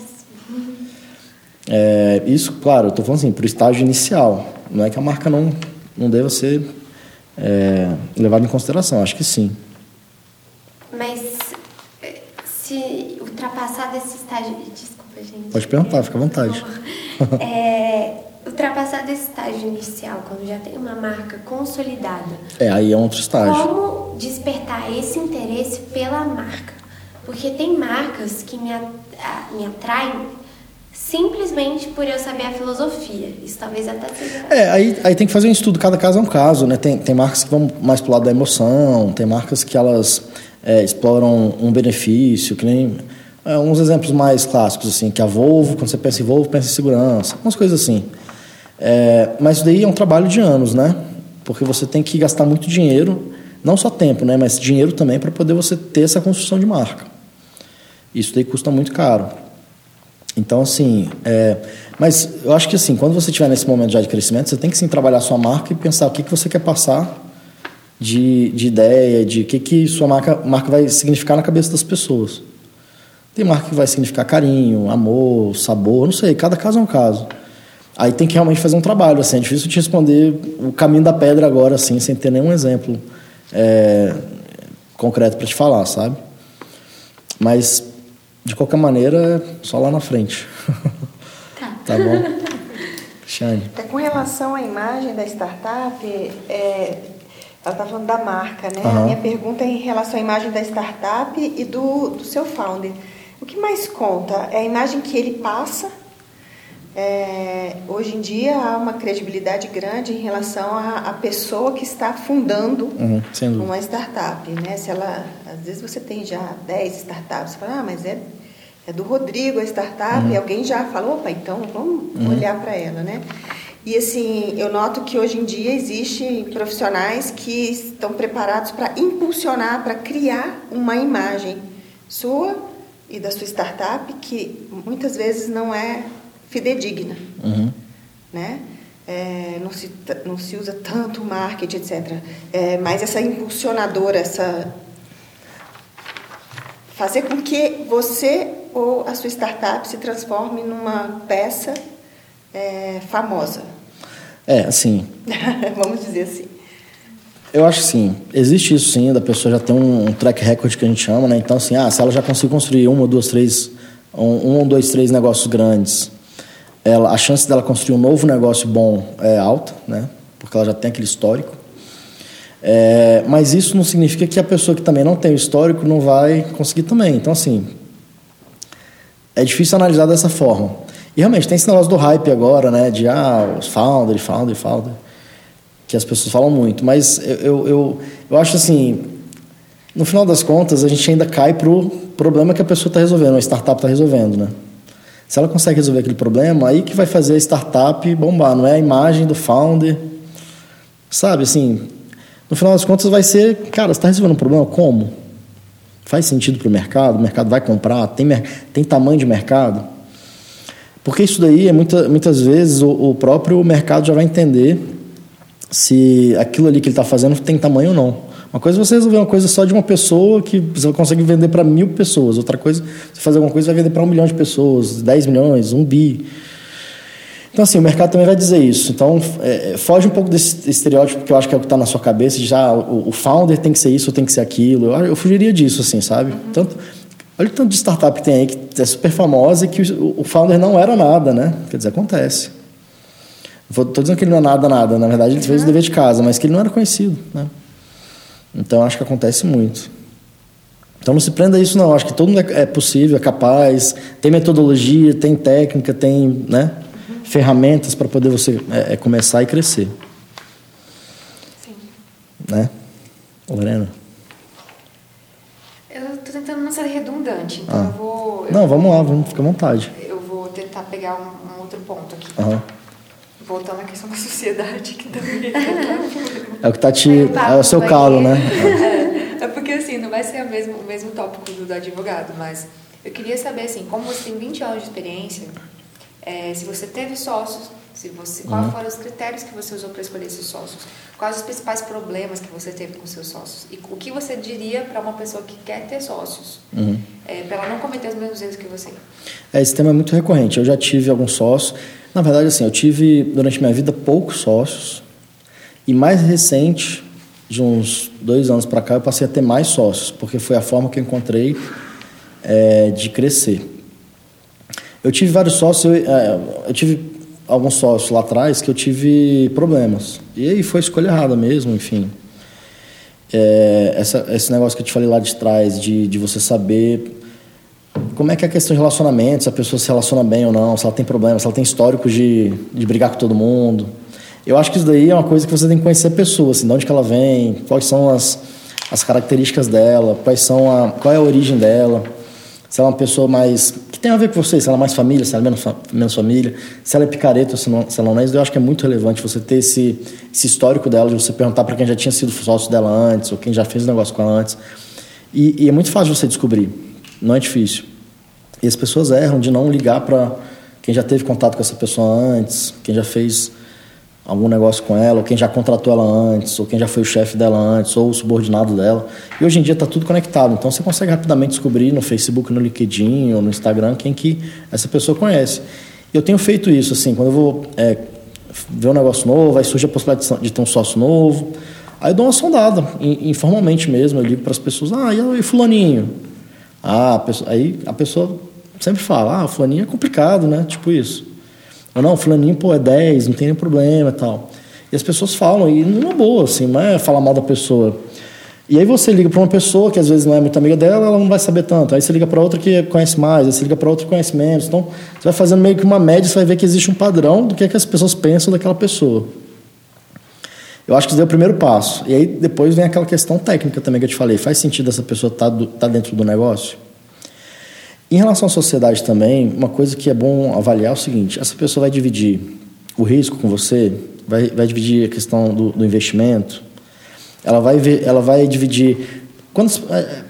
É, isso, claro, eu estou falando assim, para o estágio inicial. Não é que a marca não, não deva ser é, levada em consideração, acho que sim. Mas se ultrapassar desse estágio. Desculpa, gente. Pode perguntar, fica à vontade. É, ultrapassado esse estágio inicial, quando já tem uma marca consolidada. É, aí é outro estágio. Como despertar esse interesse pela marca? Porque tem marcas que me, me atraem simplesmente por eu saber a filosofia. Isso talvez até seja. É, aí, aí tem que fazer um estudo, cada caso é um caso, né? Tem, tem marcas que vão mais pro lado da emoção, tem marcas que elas é, exploram um benefício, que nem. É, uns exemplos mais clássicos, assim, que a Volvo, quando você pensa em Volvo, pensa em segurança, umas coisas assim. É, mas daí é um trabalho de anos, né? Porque você tem que gastar muito dinheiro, não só tempo, né? Mas dinheiro também para poder você ter essa construção de marca. Isso daí custa muito caro. Então, assim, é, mas eu acho que assim, quando você estiver nesse momento já de crescimento, você tem que sim trabalhar a sua marca e pensar o que, que você quer passar de, de ideia, de o que, que sua marca, marca vai significar na cabeça das pessoas. Tem marca que vai significar carinho, amor, sabor, não sei, cada caso é um caso. Aí tem que realmente fazer um trabalho, assim, é difícil te responder o caminho da pedra agora, assim, sem ter nenhum exemplo é, concreto para te falar, sabe? Mas, de qualquer maneira, só lá na frente. Tá. tá bom? Shane. É, com relação à imagem da startup, é, ela está falando da marca, né? Uhum. A minha pergunta é em relação à imagem da startup e do, do seu founder. O que mais conta? É a imagem que ele passa? É, hoje em dia há uma credibilidade grande em relação à, à pessoa que está fundando uhum, uma startup, né? Se ela, às vezes você tem já 10 startups, você fala, ah, mas é, é do Rodrigo a startup, uhum. e alguém já falou, opa, então vamos uhum. olhar para ela, né? E assim, eu noto que hoje em dia existem profissionais que estão preparados para impulsionar, para criar uma imagem sua e da sua startup que muitas vezes não é fidedigna, uhum. né? É, não, se, não se usa tanto marketing, etc. É, mas essa impulsionadora, essa fazer com que você ou a sua startup se transforme numa peça é, famosa. É, assim. Vamos dizer assim. Eu acho que sim. Existe isso sim, da pessoa já tem um, track record que a gente chama, né? Então, assim, ah, se ela já conseguiu construir uma, duas, três, um, um dois, três negócios grandes, ela, a chance dela construir um novo negócio bom é alta, né? Porque ela já tem aquele histórico. É, mas isso não significa que a pessoa que também não tem o histórico não vai conseguir também. Então, assim, é difícil analisar dessa forma. E realmente tem esse negócio do hype agora, né? De ah, os founder, founder, founder que as pessoas falam muito. Mas eu, eu, eu, eu acho assim, no final das contas, a gente ainda cai pro problema que a pessoa está resolvendo, a startup está resolvendo, né? Se ela consegue resolver aquele problema, aí que vai fazer a startup bombar, não é a imagem do founder. Sabe, assim, no final das contas vai ser, cara, você está resolvendo um problema como? Faz sentido para o mercado? O mercado vai comprar? Tem, tem tamanho de mercado? Porque isso daí, é muita, muitas vezes, o, o próprio mercado já vai entender se aquilo ali que ele está fazendo tem tamanho ou não. Uma coisa é você resolver uma coisa só de uma pessoa que você consegue vender para mil pessoas. Outra coisa, você fazer alguma coisa vai vender para um milhão de pessoas, 10 milhões, um bi. Então, assim, o mercado também vai dizer isso. Então, é, é foge um pouco desse estereótipo que eu acho que é o que está na sua cabeça, de já o, o, founder tem que ser isso ou tem que ser aquilo. Eu, eu fugiria disso, assim, sabe? Uhum. Tanto, olha o tanto de startup que tem aí que é super famosa e que o, o founder não era nada, né? Quer dizer, acontece. Estou dizendo que ele não é nada, nada. Na verdade, ele fez o dever de casa, mas que ele não era conhecido. Né? Então, acho que acontece muito. Então, não se prenda a isso, não. Acho que todo mundo é, é possível, é capaz, tem metodologia, tem técnica, tem né, uhum. ferramentas para poder você é, é, começar e crescer. Sim. Né? Lorena? Eu estou tentando não ser redundante, então ah. eu vou... Eu não, vamos lá, vamos, ficar à vontade. Eu vou tentar pegar um, um outro ponto aqui. Uhum voltando à questão da sociedade, que também é o que está te. É o seu calo, né? É, é, porque assim, não vai ser o mesmo, o mesmo tópico do, do advogado, mas eu queria saber assim, como você tem 20 anos de experiência, é, se você teve sócios, se você, quais uhum. foram os critérios que você usou para escolher esses sócios? Quais os principais problemas que você teve com seus sócios? E o que você diria para uma pessoa que quer ter sócios? Uhum. É, para ela não cometer os mesmos erros que você? É, esse tema é muito recorrente. Eu já tive alguns sócios. Na verdade, assim, eu tive durante minha vida poucos sócios. E mais recente, de uns dois anos para cá, eu passei a ter mais sócios, porque foi a forma que eu encontrei é, de crescer. Eu tive vários sócios, eu, é, eu tive alguns sócios lá atrás que eu tive problemas. E aí foi escolha errada mesmo, enfim. É, essa, esse negócio que eu te falei lá de trás, de, de você saber como é que é a questão de relacionamento, se a pessoa se relaciona bem ou não, se ela tem problemas, se ela tem histórico de, de brigar com todo mundo. Eu acho que isso daí é uma coisa que você tem que conhecer a pessoa, assim, de onde ela vem, quais são as, as características dela, quais são a, qual é a origem dela se ela é uma pessoa mais. que tem a ver com você, se ela é mais família, se ela é menos, menos família, se ela é picareta se, não, se ela não é. Eu acho que é muito relevante você ter esse, esse histórico dela, de você perguntar para quem já tinha sido sócio dela antes, ou quem já fez o negócio com ela antes. E, e é muito fácil você descobrir, não é difícil. E as pessoas erram de não ligar para quem já teve contato com essa pessoa antes, quem já fez algum negócio com ela, ou quem já contratou ela antes, ou quem já foi o chefe dela antes, ou o subordinado dela. E hoje em dia está tudo conectado, então você consegue rapidamente descobrir no Facebook, no LinkedIn ou no Instagram quem que essa pessoa conhece. Eu tenho feito isso, assim, quando eu vou é, ver um negócio novo, aí surge a possibilidade de ter um sócio novo, aí eu dou uma sondada, informalmente mesmo, eu ligo para as pessoas, ah, e fulaninho? Ah, a pessoa, aí a pessoa sempre fala, ah, fulaninho é complicado, né? Tipo isso. Ou não, fulaninho, pô, é 10, não tem nenhum problema e tal. E as pessoas falam, e numa boa, assim, não é falar mal da pessoa. E aí você liga para uma pessoa que às vezes não é muito amiga dela, ela não vai saber tanto. Aí você liga para outra que conhece mais, aí você liga para outra que conhece menos. Então, você vai fazendo meio que uma média, você vai ver que existe um padrão do que, é que as pessoas pensam daquela pessoa. Eu acho que isso é o primeiro passo. E aí depois vem aquela questão técnica também que eu te falei. Faz sentido essa pessoa estar tá, tá dentro do negócio? Em relação à sociedade também, uma coisa que é bom avaliar é o seguinte: essa pessoa vai dividir o risco com você, vai, vai dividir a questão do, do investimento, ela vai, ver, ela vai dividir. Quando, é,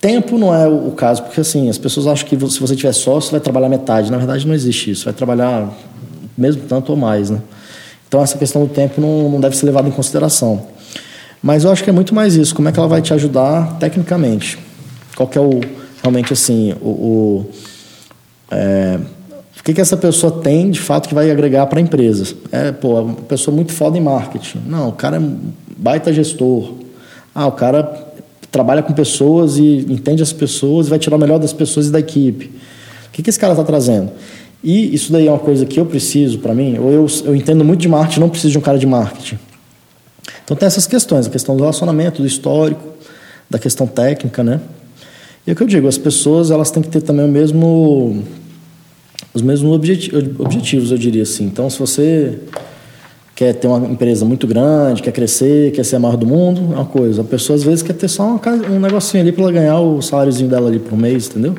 tempo não é o, o caso, porque assim, as pessoas acham que se você tiver sócio, vai trabalhar metade. Na verdade, não existe isso, vai trabalhar mesmo tanto ou mais. Né? Então, essa questão do tempo não, não deve ser levada em consideração. Mas eu acho que é muito mais isso: como é que ela vai te ajudar tecnicamente? Qual que é o realmente assim, o, o, é, o que, que essa pessoa tem de fato que vai agregar para a empresa. É, pô, é uma pessoa muito foda em marketing. Não, o cara é baita gestor. Ah, o cara trabalha com pessoas e entende as pessoas e vai tirar o melhor das pessoas e da equipe. O que, que esse cara está trazendo? E isso daí é uma coisa que eu preciso para mim, ou eu, eu entendo muito de marketing, não preciso de um cara de marketing. Então tem essas questões, a questão do relacionamento, do histórico, da questão técnica, né? E é o que eu digo, as pessoas elas têm que ter também o mesmo os mesmos objeti objetivos, eu diria assim. Então, se você quer ter uma empresa muito grande, quer crescer, quer ser a maior do mundo, é uma coisa. A pessoa às vezes quer ter só uma, um negocinho ali para ela ganhar o saláriozinho dela ali por mês, entendeu?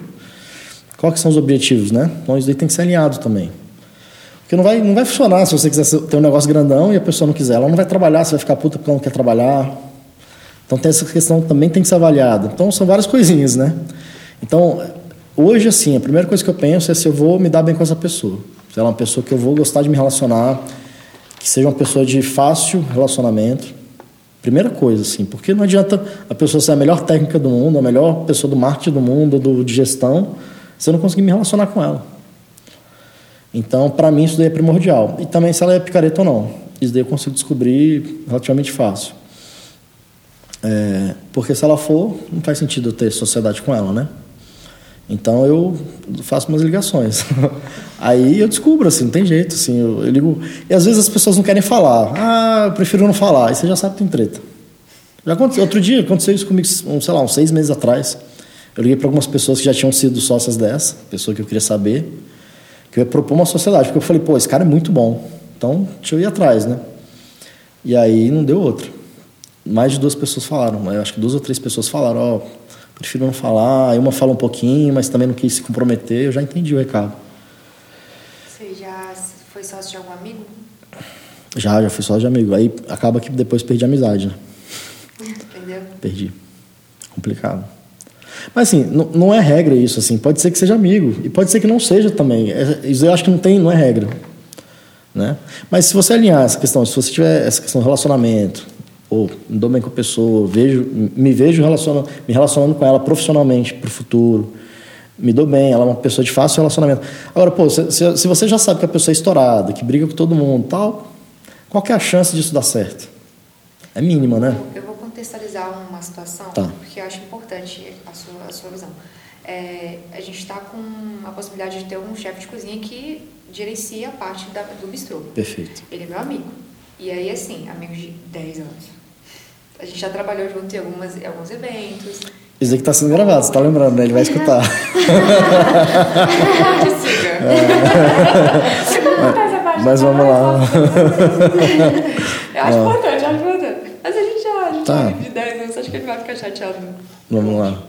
Quais são os objetivos, né? Então isso aí tem que ser alinhado também. Porque não vai, não vai funcionar se você quiser ter um negócio grandão e a pessoa não quiser. Ela não vai trabalhar, você vai ficar puta porque ela não quer trabalhar. Então tem essa questão também tem que ser avaliada. Então são várias coisinhas, né? Então, hoje assim, a primeira coisa que eu penso é se eu vou me dar bem com essa pessoa. Se ela é uma pessoa que eu vou gostar de me relacionar, que seja uma pessoa de fácil relacionamento. Primeira coisa, assim, porque não adianta a pessoa ser a melhor técnica do mundo, a melhor pessoa do marketing do mundo, do, de gestão, se eu não conseguir me relacionar com ela. Então, para mim, isso daí é primordial. E também se ela é picareta ou não. Isso daí eu consigo descobrir relativamente fácil. É, porque se ela for, não faz sentido eu ter sociedade com ela, né? Então eu faço umas ligações. Aí eu descubro, assim, não tem jeito, assim, eu, eu, ligo. E às vezes as pessoas não querem falar. Ah, eu prefiro não falar. Aí você já sabe que tem treta. Já aconteceu, outro dia aconteceu isso comigo, um, sei lá, uns seis meses atrás. Eu liguei para algumas pessoas que já tinham sido sócias dessa, pessoa que eu queria saber, que eu ia propor uma sociedade. Porque eu falei, pô, esse cara é muito bom. Então, deixa eu ir atrás, né? E aí não deu outra mais de duas pessoas falaram. Eu acho que duas ou três pessoas falaram, ó, oh, prefiro não falar. Aí uma fala um pouquinho, mas também não quis se comprometer. Eu já entendi o recado. Você já foi sócio de algum amigo? Já, já fui sócio de amigo. Aí acaba que depois perdi a amizade, né? Entendeu? Perdi. Complicado. Mas assim, não, não é regra isso, assim. Pode ser que seja amigo. E pode ser que não seja também. É, isso eu acho que não tem, não é regra. Né? Mas se você alinhar essa questão, se você tiver essa questão do relacionamento, ou me dou bem com a pessoa, vejo, me vejo relacionando, me relacionando com ela profissionalmente para o futuro, me dou bem, ela é uma pessoa de fácil relacionamento. Agora, pô, se, se, se, você já sabe que a pessoa é estourada, que briga com todo mundo tal, qual que é a chance disso dar certo? É mínima, né? Eu vou contextualizar uma situação, tá. porque eu acho importante a sua, a sua visão. É, a gente está com a possibilidade de ter um chefe de cozinha que gerencia a parte da, do bistrô. Perfeito. Ele é meu amigo. E aí, assim, amigos de 10 anos. A gente já trabalhou junto em algumas, alguns eventos. Isso aqui está sendo gravado, você está lembrando, né? Ele vai escutar. é. Mas vamos lá. Eu acho importante, acho importante. Mas a gente já, a gente tá. de 10 anos, acho que ele vai ficar chateado. Vamos lá.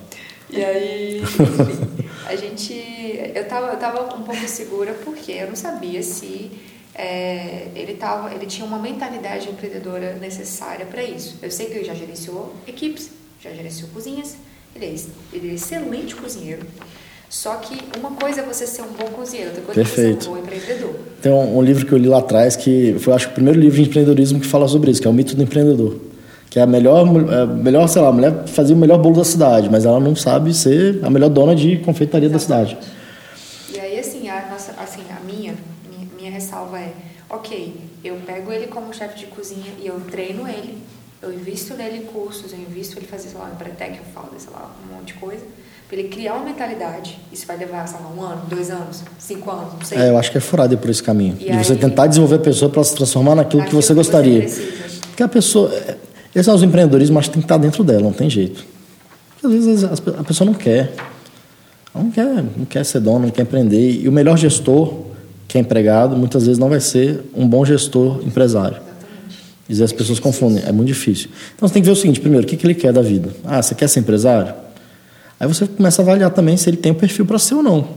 E aí, enfim, a gente. Eu tava, eu tava um pouco segura porque eu não sabia se é, ele, tava, ele tinha uma mentalidade empreendedora necessária para isso. Eu sei que ele já gerenciou equipes, já gerenciou cozinhas, ele é, ele é excelente cozinheiro, Só que uma coisa é você ser um bom cozinheiro, outra coisa Perfeito. é ser um bom empreendedor. Tem um, um, livro que eu li lá atrás que foi, acho, o primeiro livro de empreendedorismo que fala sobre isso, que é o mito do empreendedor. Que é a melhor, a melhor sei lá, a mulher fazia o melhor bolo da cidade, mas ela não sabe ser a melhor dona de confeitaria Exatamente. da cidade. E aí, assim, a, nossa, assim, a minha, minha, minha ressalva é, ok, eu pego ele como chefe de cozinha e eu treino ele, eu invisto nele em cursos, eu invisto ele fazer, sei lá, um pretec, eu falo, sei lá, um monte de coisa para ele criar uma mentalidade. Isso vai levar, sei lá, um ano, dois anos, cinco anos, não sei. É, eu acho que é furado por esse caminho. E de aí, você tentar desenvolver a pessoa para se transformar naquilo, que você gostaria. Que você Porque a pessoa. Esse é o empreendedorismo, acho que tem que estar dentro dela, não tem jeito. Porque às vezes a pessoa não quer. Ela não quer, não quer ser dono, não quer empreender. E o melhor gestor, que é empregado, muitas vezes não vai ser um bom gestor empresário. E as pessoas confundem, é muito difícil. Então você tem que ver o seguinte: primeiro, o que ele quer da vida? Ah, você quer ser empresário? Aí você começa a avaliar também se ele tem o perfil para ser ou não.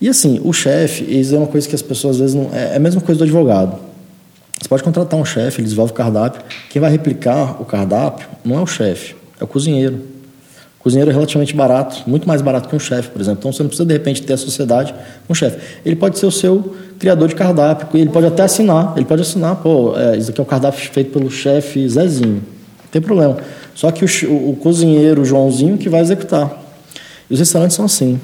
E assim, o chefe, isso é uma coisa que as pessoas às vezes não. É, é a mesma coisa do advogado. Você pode contratar um chefe, ele desenvolve o cardápio. Quem vai replicar o cardápio não é o chefe, é o cozinheiro. Cozinheiro é relativamente barato, muito mais barato que um chefe, por exemplo. Então você não precisa de repente ter a sociedade com o chefe. Ele pode ser o seu criador de cardápio, ele pode até assinar. Ele pode assinar, pô, é, isso aqui é um cardápio feito pelo chefe Zezinho. Não tem problema. Só que o, o, o cozinheiro, o Joãozinho, que vai executar. E os restaurantes são assim.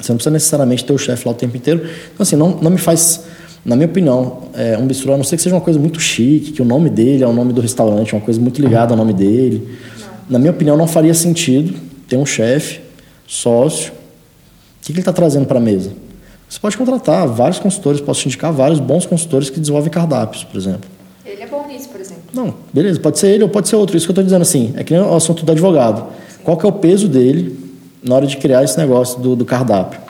Você não precisa necessariamente ter o chefe lá o tempo inteiro. Então, assim, não, não me faz, na minha opinião, é, um bistrô, a não ser que seja uma coisa muito chique, que o nome dele é o nome do restaurante, uma coisa muito ligada ao nome dele. Na minha opinião, não faria sentido ter um chefe, sócio. O que, que ele está trazendo para a mesa? Você pode contratar vários consultores, posso te indicar vários bons consultores que desenvolvem cardápios, por exemplo. Ele é bom nisso, por exemplo. Não, beleza, pode ser ele ou pode ser outro. Isso que eu estou dizendo assim, é que nem o assunto do advogado. Sim. Qual que é o peso dele na hora de criar esse negócio do, do cardápio?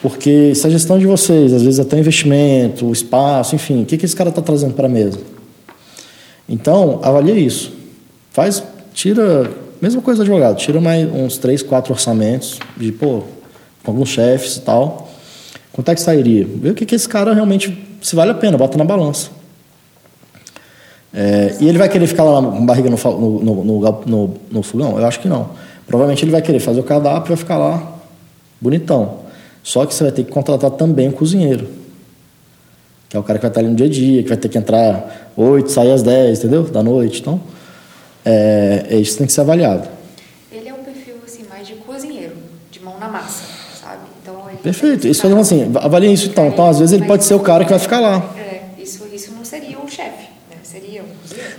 Porque se a gestão de vocês, às vezes até investimento, espaço, enfim, o que, que esse cara está trazendo para a mesa? Então, avalie isso. Faz, tira, mesma coisa do advogado, tira mais uns três, quatro orçamentos de, pô, com alguns chefes e tal. Quanto é que sairia? Vê o que, que esse cara realmente, se vale a pena, bota na balança. É, e ele vai querer ficar lá com barriga no, no, no, no, no fogão? Eu acho que não. Provavelmente ele vai querer fazer o cardápio e vai ficar lá bonitão. Só que você vai ter que contratar também um cozinheiro. Que é o cara que vai estar ali no dia a dia, que vai ter que entrar 8, sair às 10, entendeu? Da noite. Então, é, é isso que tem que ser avaliado. Ele é um perfil assim, mais de cozinheiro, de mão na massa, sabe? Então, Perfeito. Isso falando assim, avalie isso então. Então, às vezes ele pode ser o cara que vai ficar lá.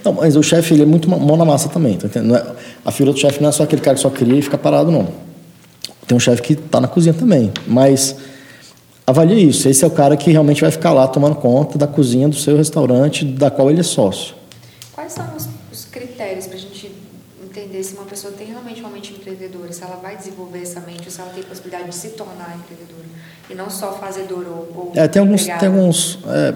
Não, mas o chefe ele é muito mão na massa também, tá entendendo? É, a figura do chefe não é só aquele cara que só cria e fica parado, não. Tem um chefe que está na cozinha também, mas avalie isso. Esse é o cara que realmente vai ficar lá tomando conta da cozinha do seu restaurante, da qual ele é sócio. Quais são os, os critérios para a gente entender se uma pessoa tem realmente uma mente empreendedora, se ela vai desenvolver essa mente, ou se ela tem possibilidade de se tornar empreendedora e não só fazedora ou, ou é, tem alguns, tem alguns é,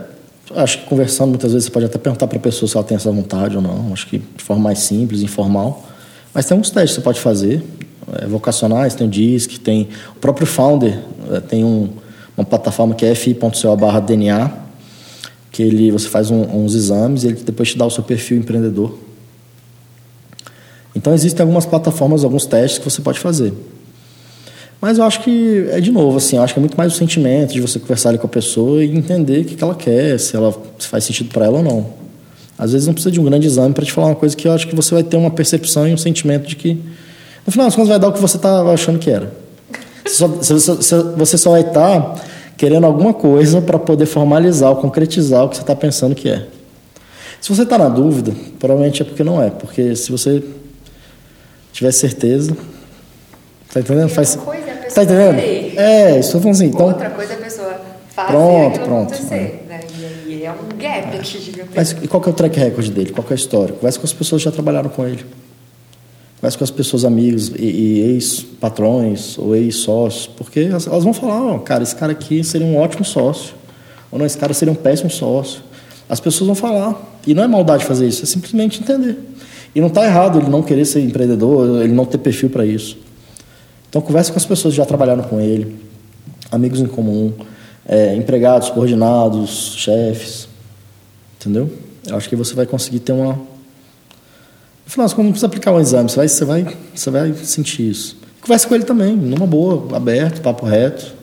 Acho que conversando muitas vezes você pode até perguntar para a pessoa se ela tem essa vontade ou não. Acho que de forma mais simples, informal. Mas tem alguns testes que você pode fazer. É, vocacionais, tem o DISC, tem o próprio Founder, é, tem um, uma plataforma que é fi.co barra DNA, que ele, você faz um, uns exames e ele depois te dá o seu perfil empreendedor. Então existem algumas plataformas, alguns testes que você pode fazer. Mas eu acho que é de novo, assim, eu acho que é muito mais o sentimento de você conversar ali com a pessoa e entender o que, ela quer, se ela se faz sentido para ela ou não. Às vezes não precisa de um grande exame para te falar uma coisa que eu acho que você vai ter uma percepção e um sentimento de que no final das contas vai dar o que você está achando que era. Você só, você só vai estar tá querendo alguma coisa para poder formalizar ou concretizar o que você está pensando que é. Se você está na dúvida, provavelmente é porque não é, porque se você tiver certeza, tá entendendo? Faz Tá entendendo? Querer. É, isso eu falando assim. Então, Outra coisa é a pessoa fazer pronto, pronto, acontecer. Né? E, é um gap aqui gigantesco. Mas e qual que é o track record dele? Qual que é a história? Conversa com as pessoas que já trabalharam com ele. Conversa com as pessoas amigos e, e ex-patrões ou ex-sócios. Porque elas, elas vão falar, oh, cara, esse cara aqui seria um ótimo sócio. Ou não, esse cara seria um péssimo sócio. As pessoas vão falar. E não é maldade fazer isso, é simplesmente entender. E não está errado ele não querer ser empreendedor, ele não ter perfil para isso. Então, converse com as pessoas que já trabalharam com ele, amigos em comum, é, empregados, coordenados, chefes. Entendeu? Eu acho que você vai conseguir ter uma. No final, não precisa aplicar um exame, você vai, você vai, você vai sentir isso. conversa com ele também, numa boa, aberto, papo reto.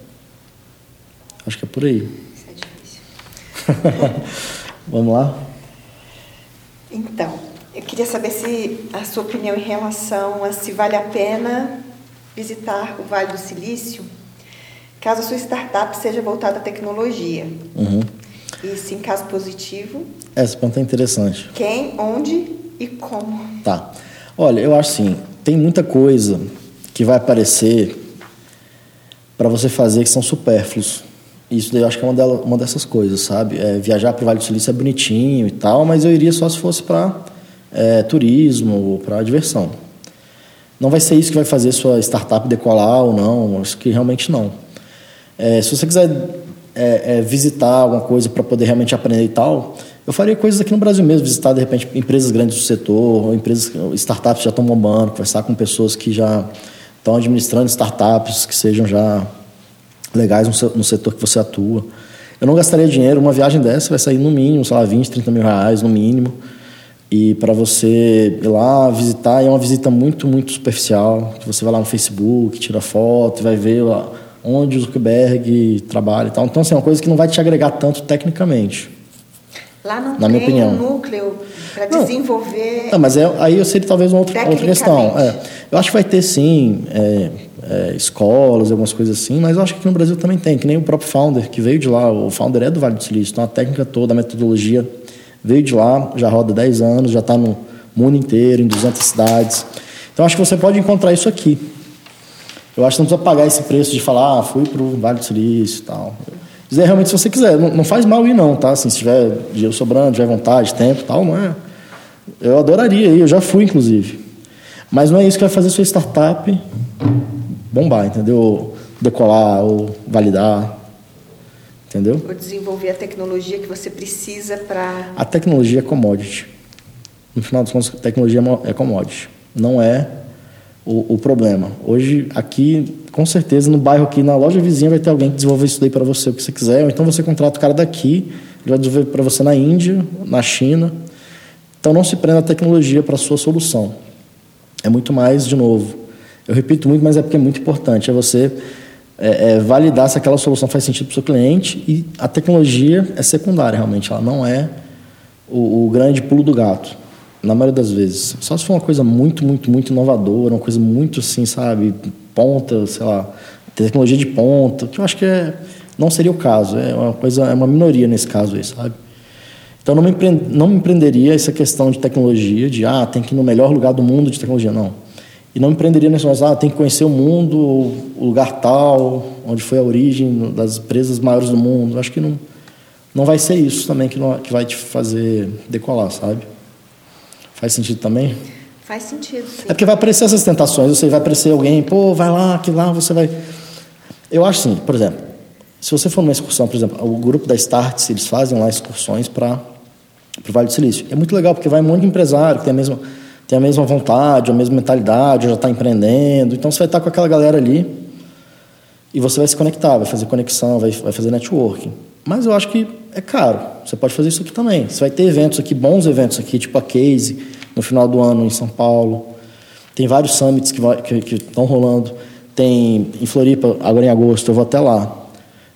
Acho que é por aí. Isso é difícil. Vamos lá? Então, eu queria saber se a sua opinião em relação a se vale a pena visitar o Vale do Silício, caso a sua startup seja voltada à tecnologia. Uhum. E se em caso positivo. Essa pergunta é interessante. Quem, onde e como? Tá. Olha, eu acho assim, tem muita coisa que vai aparecer para você fazer que são supérfluos. Isso daí eu acho que é uma, delas, uma dessas coisas, sabe? É, viajar para o Vale do Silício é bonitinho e tal, mas eu iria só se fosse para é, turismo ou para diversão. Não vai ser isso que vai fazer sua startup decolar ou não, acho que realmente não. É, se você quiser é, é visitar alguma coisa para poder realmente aprender e tal, eu faria coisas aqui no Brasil mesmo, visitar de repente empresas grandes do setor, empresas, startups que já estão bombando, conversar com pessoas que já estão administrando startups que sejam já legais no setor que você atua. Eu não gastaria dinheiro, uma viagem dessa vai sair no mínimo, sei lá, 20, 30 mil reais no mínimo. E para você ir lá visitar, é uma visita muito, muito superficial. Você vai lá no Facebook, tira foto, vai ver onde o Zuckerberg trabalha e tal. Então, assim, é uma coisa que não vai te agregar tanto tecnicamente. Lá não na tem minha opinião. um núcleo para desenvolver. Não, mas é, aí eu seria talvez uma outra, outra questão. É, eu acho que vai ter sim é, é, escolas, algumas coisas assim, mas eu acho que aqui no Brasil também tem, que nem o próprio founder que veio de lá. O founder é do Vale do Silício, então a técnica toda, a metodologia veio de lá, já roda 10 anos, já está no mundo inteiro, em 200 cidades. Então acho que você pode encontrar isso aqui. Eu acho que não precisa pagar esse preço de falar, ah, fui para o Vale do Silício e tal. Dizer realmente se você quiser. Não, não, faz mal ir, não, tá? Assim, se tiver dinheiro sobrando, tiver vontade, tempo tal, não é. Eu adoraria ir, eu já fui, inclusive. Mas não é isso que vai fazer sua startup bombar, entendeu? Decolar ou validar. Entendeu? Ou desenvolver a tecnologia que você precisa para. A tecnologia é commodity. No final dos contos, a tecnologia é commodity. Não é o, o problema. Hoje, aqui, com certeza, no bairro aqui, na loja vizinha, vai ter alguém que desenvolver isso daí para você, o que você quiser. Ou então você contrata o cara daqui, ele vai desenvolver para você na Índia, na China. Então não se prenda a tecnologia para a sua solução. É muito mais, de novo. Eu repito muito, mas é porque é muito importante. É você é, é, validar se aquela solução faz sentido para o seu cliente e a tecnologia é secundária, realmente. Ela não é o, o grande pulo do gato na maioria das vezes. Só se for uma coisa muito, muito, muito inovadora, uma coisa muito assim, sabe, ponta, sei lá, tecnologia de ponta, que eu acho que é, não seria o caso, é uma coisa, é uma minoria nesse caso aí, sabe? Então não me, não me empreenderia essa questão de tecnologia, de ah, tem que ir no melhor lugar do mundo de tecnologia, não. E não empreenderia nesse ah, tem que conhecer o mundo, o lugar tal, onde foi a origem das empresas maiores do mundo. Acho que não, não vai ser isso também que, não, que vai te fazer decolar, sabe? Faz sentido também? Faz sentido. Sim. É porque vai aparecer essas tentações. Você vai aparecer alguém, pô, vai lá, que lá você vai. Eu acho assim, por exemplo, se você for numa excursão, por exemplo, o grupo da Starts, eles fazem lá excursões para o Vale do Silício. É muito legal, porque vai um monte de empresário que tem a mesma, tem a mesma vontade, a mesma mentalidade, já está empreendendo. Então você vai estar com aquela galera ali e você vai se conectar, vai fazer conexão, vai, vai fazer networking. Mas eu acho que é caro. Você pode fazer isso aqui também. Você vai ter eventos aqui, bons eventos aqui, tipo a Case, no final do ano em São Paulo. Tem vários summits que, vai, que, que estão rolando. Tem em Floripa, agora em agosto, eu vou até lá.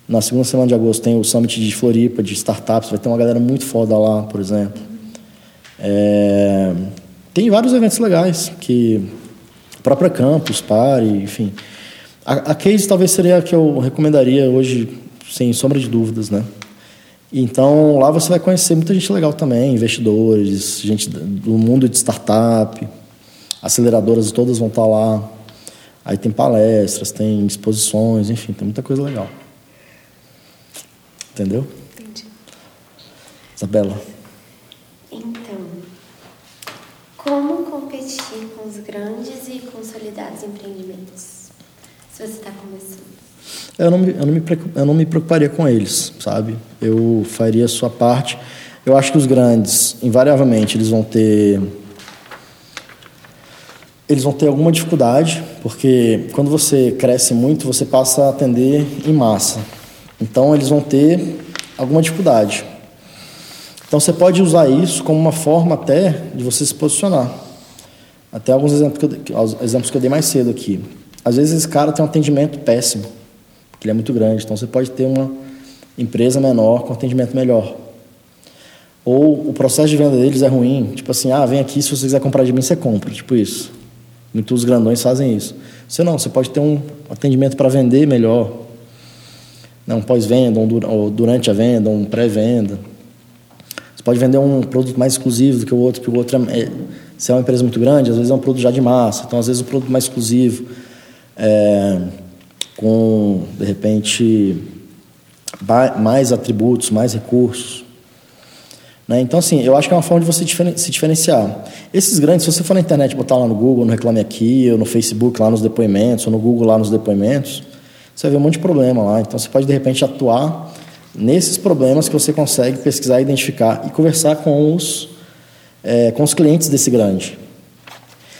Na segunda semana de agosto tem o Summit de Floripa, de startups. Vai ter uma galera muito foda lá, por exemplo. É... Tem vários eventos legais que a própria campus, Pare, enfim. A, a Case talvez seria a que eu recomendaria hoje, sem sombra de dúvidas, né? Então, lá você vai conhecer muita gente legal também, investidores, gente do mundo de startup, aceleradoras todas vão estar lá. Aí tem palestras, tem exposições, enfim, tem muita coisa legal. Entendeu? Entendi. Isabela. Então, como competir com os grandes e consolidados empreendimentos? Se você está começando eu não, me, eu, não me, eu não me preocuparia com eles, sabe? Eu faria a sua parte. Eu acho que os grandes, invariavelmente, eles vão ter. Eles vão ter alguma dificuldade, porque quando você cresce muito, você passa a atender em massa. Então, eles vão ter alguma dificuldade. Então, você pode usar isso como uma forma até de você se posicionar. Até alguns exemplos que eu, exemplos que eu dei mais cedo aqui. às vezes esse cara tem um atendimento péssimo, porque ele é muito grande. Então você pode ter uma empresa menor com atendimento melhor. Ou o processo de venda deles é ruim, tipo assim, ah, vem aqui, se você quiser comprar de mim, você compra, tipo isso. Muitos grandões fazem isso. Você não, você pode ter um atendimento para vender melhor, né, um pós-venda, ou durante a venda, um pré-venda. Você pode vender um produto mais exclusivo do que o outro, porque o outro é, se é uma empresa muito grande, às vezes é um produto já de massa, então às vezes o produto mais exclusivo, é, com, de repente, mais atributos, mais recursos. Né? Então, assim, eu acho que é uma forma de você se diferenciar. Esses grandes, se você for na internet botar lá no Google, no Reclame Aqui, ou no Facebook lá nos depoimentos, ou no Google lá nos depoimentos, você vai ver um monte de problema lá. Então, você pode, de repente, atuar nesses problemas que você consegue pesquisar, identificar e conversar com os, é, com os clientes desse grande.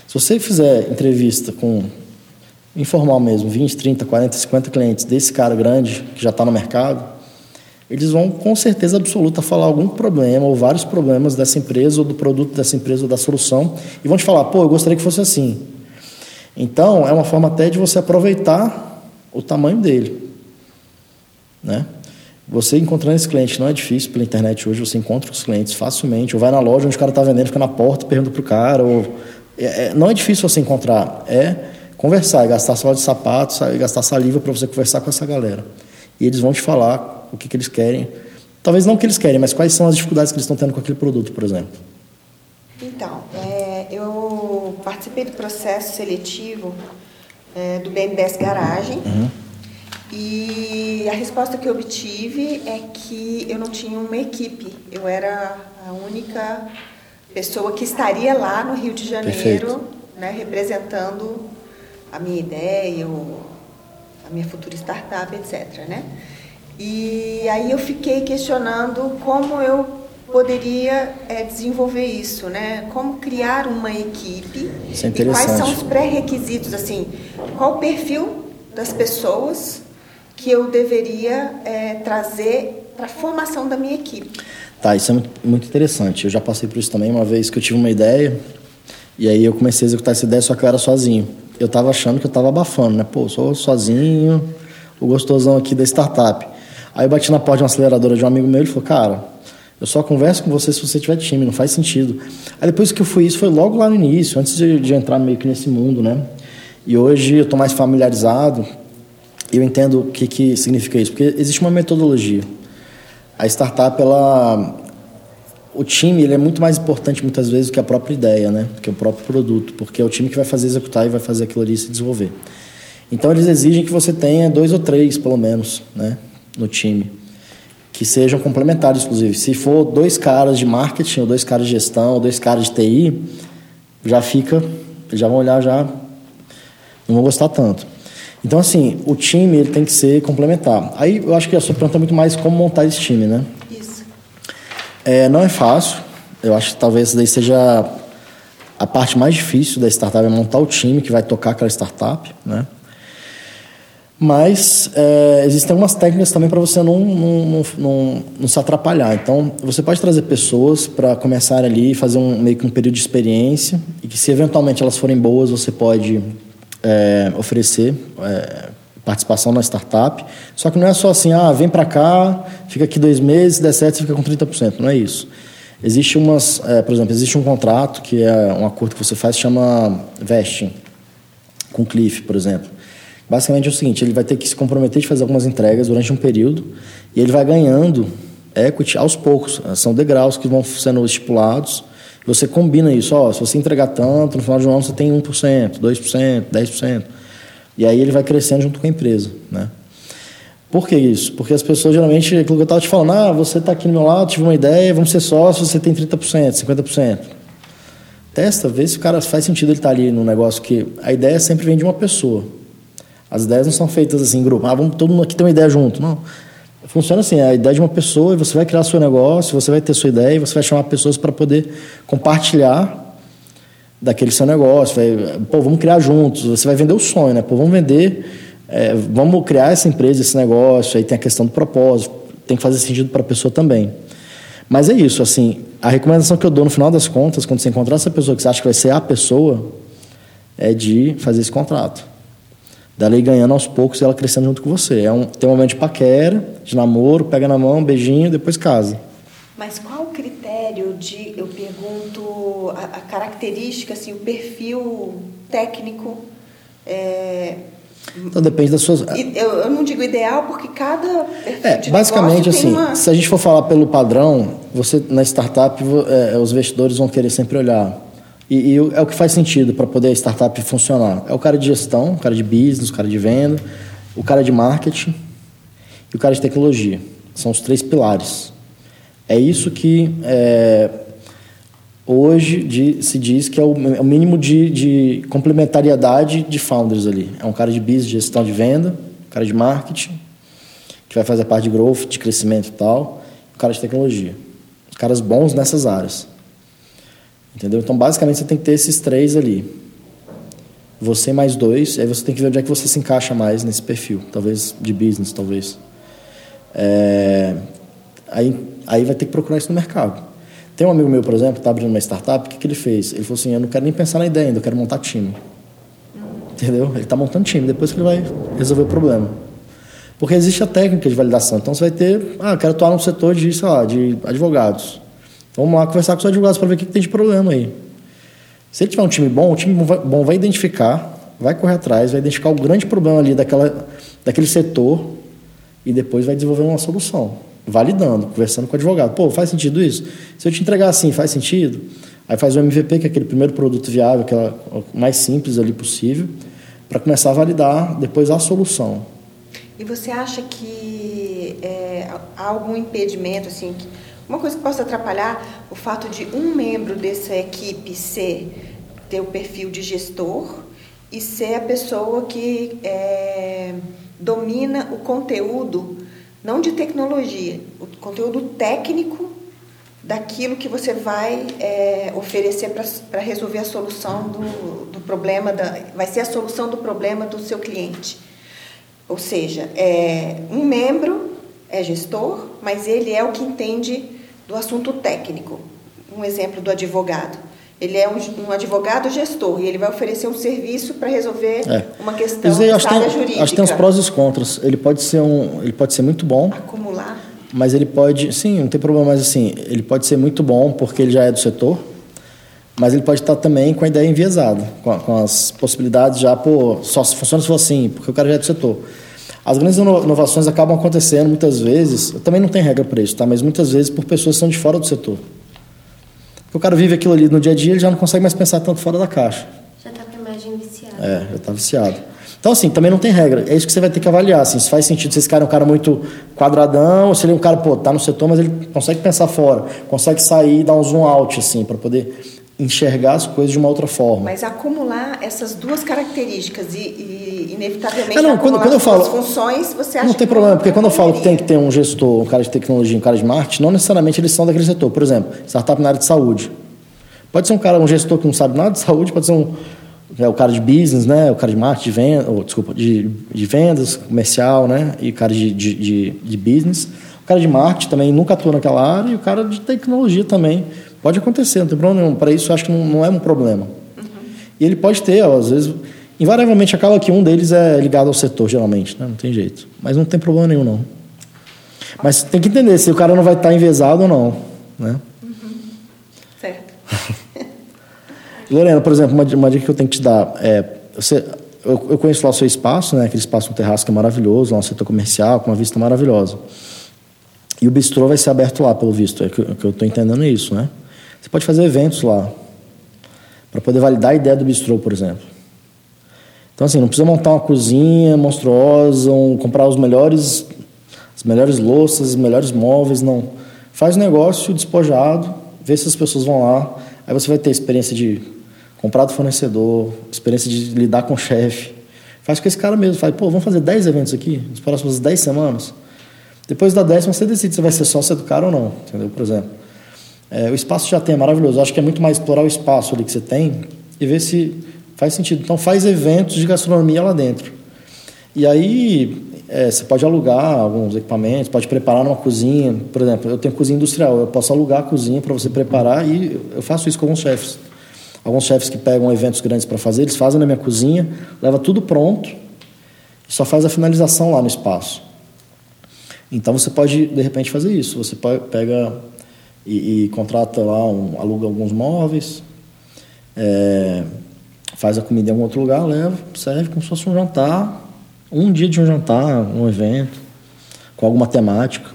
Se você fizer entrevista com informal mesmo, 20, 30, 40, 50 clientes desse cara grande que já está no mercado, eles vão com certeza absoluta falar algum problema ou vários problemas dessa empresa ou do produto dessa empresa ou da solução e vão te falar, pô, eu gostaria que fosse assim. Então, é uma forma até de você aproveitar o tamanho dele. Né? Você encontrando esse cliente não é difícil pela internet hoje, você encontra os clientes facilmente, ou vai na loja onde o cara está vendendo, fica na porta, pergunta para o cara, ou... É, é, não é difícil você encontrar, é conversar, e gastar sola de sapatos, e gastar saliva para você conversar com essa galera. E eles vão te falar o que, que eles querem. Talvez não o que eles querem, mas quais são as dificuldades que eles estão tendo com aquele produto, por exemplo. Então, é, eu participei do processo seletivo é, do BNDES Garagem. Uhum. E a resposta que eu obtive é que eu não tinha uma equipe. Eu era a única pessoa que estaria lá no Rio de Janeiro, né, representando a minha ideia, o, a minha futura startup, etc. Né? E aí eu fiquei questionando como eu poderia é, desenvolver isso, né? Como criar uma equipe isso é e quais são os pré-requisitos, assim, qual o perfil das pessoas que eu deveria é, trazer para a formação da minha equipe. Tá, isso é muito, interessante. Eu já passei por isso também uma vez que eu tive uma ideia e aí eu comecei a executar essa ideia, só que eu era sozinho eu estava achando que eu estava abafando, né? Pô, sou sozinho, o gostosão aqui da startup. Aí eu bati na porta de uma aceleradora de um amigo meu ele falou, cara, eu só converso com você se você tiver time, não faz sentido. Aí depois que eu fui isso, foi logo lá no início, antes de, de entrar meio que nesse mundo, né? E hoje eu estou mais familiarizado eu entendo o que, que significa isso, porque existe uma metodologia. A startup, ela, o time ele é muito mais importante muitas vezes do que a própria ideia, né? Do que o próprio produto, porque é o time que vai fazer executar e vai fazer aquilo ali se desenvolver. Então eles exigem que você tenha dois ou três, pelo menos, né, no time, que sejam complementares, inclusive. Se for dois caras de marketing, ou dois caras de gestão, ou dois caras de TI, já fica, já vão olhar já, não vão gostar tanto. Então assim, o time ele tem que ser complementar. Aí eu acho que a sua pergunta é muito mais como montar esse time, né? É, não é fácil. Eu acho que talvez isso daí seja a parte mais difícil da startup, é montar o time que vai tocar aquela startup, né? Mas é, existem algumas técnicas também para você não, não, não, não, se atrapalhar. Então, você pode trazer pessoas para começar ali fazer um, meio que um período de experiência e que se eventualmente elas forem boas, você pode é, oferecer é, participação na startup. Só que não é só assim, ah, vem para cá, fica aqui dois meses, der certo, você fica com 30%. Não é isso. Existe umas, é, por exemplo, existe um contrato que é um acordo que você faz, chama vesting, com Cliff, por exemplo. Basicamente é o seguinte, ele vai ter que se comprometer de fazer algumas entregas durante um período e ele vai ganhando equity aos poucos. São degraus que vão sendo estipulados. Você combina isso, ó, se você entregar tanto, no final de um ano você tem 1%, 2%, 10%. E aí ele vai crescendo junto com a empresa, né? Por que isso? Porque as pessoas geralmente, aquilo que eu estava te falando, ah, você está aqui no meu lado, tive uma ideia, vamos ser sócios, você tem 30%, 50%. Testa, vê se o cara faz sentido ele estar tá ali no negócio, que a ideia sempre vem de uma pessoa. As ideias não são feitas assim em grupo, ah, vamos todo mundo aqui ter uma ideia junto. Não. Funciona assim, é a ideia de uma pessoa, e você vai criar seu negócio, você vai ter sua ideia, você vai chamar pessoas para poder compartilhar daquele seu negócio. Vai, pô, vamos criar juntos. Você vai vender o sonho, né? Pô, vamos vender, é, vamos criar essa empresa, esse negócio. Aí tem a questão do propósito. Tem que fazer sentido para a pessoa também. Mas é isso, assim, a recomendação que eu dou no final das contas, quando você encontrar essa pessoa que você acha que vai ser a pessoa, é de fazer esse contrato. Dali ganhando aos poucos e ela crescendo junto com você. É um, tem um momento de paquera, de namoro, pega na mão, beijinho, depois casa. Mas qual o critério de, eu pergunto, a, a característica, assim, o perfil técnico? É, então depende das suas. Eu, eu não digo ideal porque cada. É, basicamente assim, uma... se a gente for falar pelo padrão, você na startup é, os investidores vão querer sempre olhar e, e é o que faz sentido para poder a startup funcionar. É o cara de gestão, o cara de business, o cara de venda, o cara de marketing e o cara de tecnologia. São os três pilares. É isso que é, hoje de, se diz que é o, é o mínimo de, de, complementariedade de founders ali. É um cara de business, de gestão de venda, um cara de marketing, que vai fazer a parte de growth, de crescimento e tal, um cara de tecnologia. Caras bons nessas áreas. Entendeu? Então, basicamente, você tem que ter esses três ali. Você mais dois, aí você tem que ver onde é que você se encaixa mais nesse perfil. Talvez de business, talvez. É... Aí, aí vai ter que procurar isso no mercado. Tem um amigo meu, por exemplo, que está abrindo uma startup, o que, que ele fez? Ele falou assim, eu não quero nem pensar na ideia ainda, eu quero montar time. Entendeu? Ele está montando time, depois que ele vai resolver o problema. Porque existe a técnica de validação. Então, você vai ter... Ah, eu quero atuar no setor de, sei lá, de advogados. Vamos lá conversar com os advogados para ver o que, que tem de problema aí. Se ele tiver um time bom, o time bom vai identificar, vai correr atrás, vai identificar o grande problema ali daquela, daquele setor e depois vai desenvolver uma solução, validando, conversando com o advogado. Pô, faz sentido isso? Se eu te entregar assim, faz sentido? Aí faz o MVP, que é aquele primeiro produto viável, aquela mais simples ali possível, para começar a validar depois a solução. E você acha que é, há algum impedimento assim? Que uma coisa que possa atrapalhar o fato de um membro dessa equipe ser ter o perfil de gestor e ser a pessoa que é, domina o conteúdo, não de tecnologia, o conteúdo técnico daquilo que você vai é, oferecer para resolver a solução do, do problema, da, vai ser a solução do problema do seu cliente. Ou seja, é, um membro é gestor, mas ele é o que entende do assunto técnico. Um exemplo do advogado. Ele é um, um advogado gestor e ele vai oferecer um serviço para resolver é. uma questão acho tem, jurídica. Acho que tem os prós e os contras. Ele pode ser um, ele pode ser muito bom. Acumular. Mas ele pode, sim, não tem problema, mas assim, ele pode ser muito bom porque ele já é do setor, mas ele pode estar também com a ideia enviesada, com, com as possibilidades já, pô, só se funciona se for assim, porque o cara já é do setor. As grandes inovações acabam acontecendo muitas vezes, também não tem regra para isso, tá? mas muitas vezes por pessoas que são de fora do setor. Porque o cara vive aquilo ali no dia a dia, ele já não consegue mais pensar tanto fora da caixa. Já está com a imagem viciada. É, já está viciado. Então, assim, também não tem regra. É isso que você vai ter que avaliar. Assim, se faz sentido se esse cara é um cara muito quadradão, ou se ele é um cara, pô, tá no setor, mas ele consegue pensar fora, consegue sair e dar um zoom out, assim, para poder enxergar as coisas de uma outra forma. Mas acumular essas duas características e, e inevitavelmente é, não, quando, quando eu falo, funções, você acha Não tem problema, porque quando eu falo que tem que ter um gestor, um cara de tecnologia, um cara de marketing, não necessariamente eles são daquele setor. Por exemplo, startup na área de saúde. Pode ser um cara, um gestor que não sabe nada de saúde, pode ser um é o cara de business, né? O cara de marketing, de venda, ou, desculpa, de, de vendas, comercial, né? E o cara de, de, de, de business. O cara de marketing também nunca atua naquela área e o cara de tecnologia também Pode acontecer, não tem problema nenhum. Para isso, acho que não, não é um problema. Uhum. E ele pode ter, ó, às vezes, invariavelmente acaba que um deles é ligado ao setor, geralmente, né? não tem jeito. Mas não tem problema nenhum, não. Mas tem que entender se o cara não vai estar envezado ou não. Né? Uhum. Certo. Lorena, por exemplo, uma, uma, dica que eu tenho que te dar é. Você, eu, eu conheço lá o seu espaço, né? aquele espaço no terraço que é maravilhoso, lá um setor comercial, com uma vista maravilhosa. E o bistrô vai ser aberto lá, pelo visto, é que, que eu estou entendendo isso, né? Você pode fazer eventos lá, para poder validar a ideia do bistrô, por exemplo. Então, assim, não precisa montar uma cozinha monstruosa, um, comprar os melhores, as melhores louças, os melhores móveis, não. Faz um negócio despojado, vê se as pessoas vão lá, aí você vai ter experiência de comprar do fornecedor, experiência de lidar com o chefe. Faz com esse cara mesmo, faz, pô, vamos fazer 10 eventos aqui, nas próximas 10 semanas. Depois da décima, você decide se vai ser sócio do cara ou não, entendeu? Por exemplo. É, o espaço já tem, é maravilhoso. Acho que é muito mais explorar o espaço ali que você tem e ver se faz sentido. Então, faz eventos de gastronomia lá dentro. E aí, é, você pode alugar alguns equipamentos, pode preparar numa cozinha. Por exemplo, eu tenho cozinha industrial, eu posso alugar a cozinha para você preparar e eu faço isso com alguns chefes. Alguns chefes que pegam eventos grandes para fazer, eles fazem na minha cozinha, leva tudo pronto só faz a finalização lá no espaço. Então você pode, de repente, fazer isso. Você pega e, e contrata lá, um, aluga alguns móveis, é, faz a comida em algum outro lugar, leva, serve como se fosse um jantar, um dia de um jantar, um evento, com alguma temática.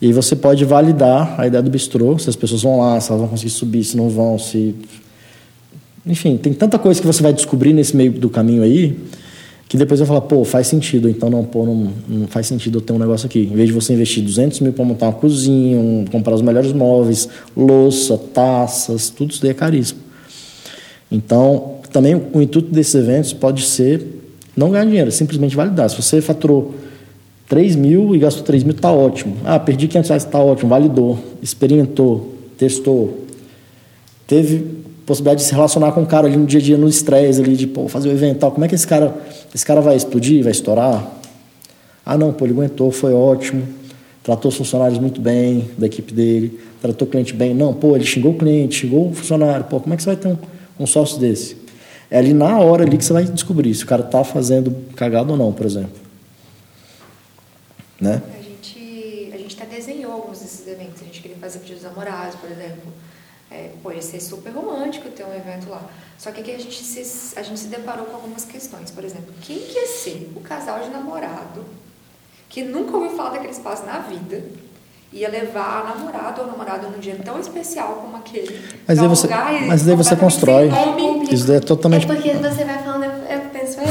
E você pode validar a ideia do bistrô, se as pessoas vão lá, se elas vão conseguir subir, se não vão, se. Enfim, tem tanta coisa que você vai descobrir nesse meio do caminho aí, que depois vai falar, pô, faz sentido, então não, pô, não, não faz sentido eu ter um negócio aqui. Em vez de você investir 200 mil para montar uma cozinha, um, comprar os melhores móveis, louça, taças, tudo isso daí é caríssimo. Então, também o intuito desses eventos pode ser não ganhar dinheiro, simplesmente validar. Se você faturou 3 mil e gastou 3 mil, está ótimo. Ah, perdi 500 reais, está ótimo. Validou, experimentou, testou. Teve possibilidade de se relacionar com o cara ali no dia a dia, no estresse ali, de pô, fazer o evento tal. Como é que esse cara, esse cara vai explodir, vai estourar? Ah, não, pô, ele aguentou, foi ótimo. Tratou os funcionários muito bem da equipe dele, tratou o cliente bem. Não, pô, ele xingou o cliente, xingou o funcionário. Pô, como é que você vai ter um, um sócio desse? É ali na hora ali que você vai descobrir se o cara está fazendo cagado ou não, por exemplo. Né? A gente, a gente até desenhou alguns desses eventos. A gente queria fazer para os namorados, por exemplo. É, pô, ia ser super romântico ter um evento lá. Só que aqui a gente, se, a gente se deparou com algumas questões. Por exemplo, quem que ia ser o casal de namorado que nunca ouviu falar daquele espaço na vida ia levar a namorada ou namorado num dia tão especial como aquele. Mas aí você, mas daí você constrói. Isso daí é totalmente. É porque você vai falando, eu, eu penso, eu,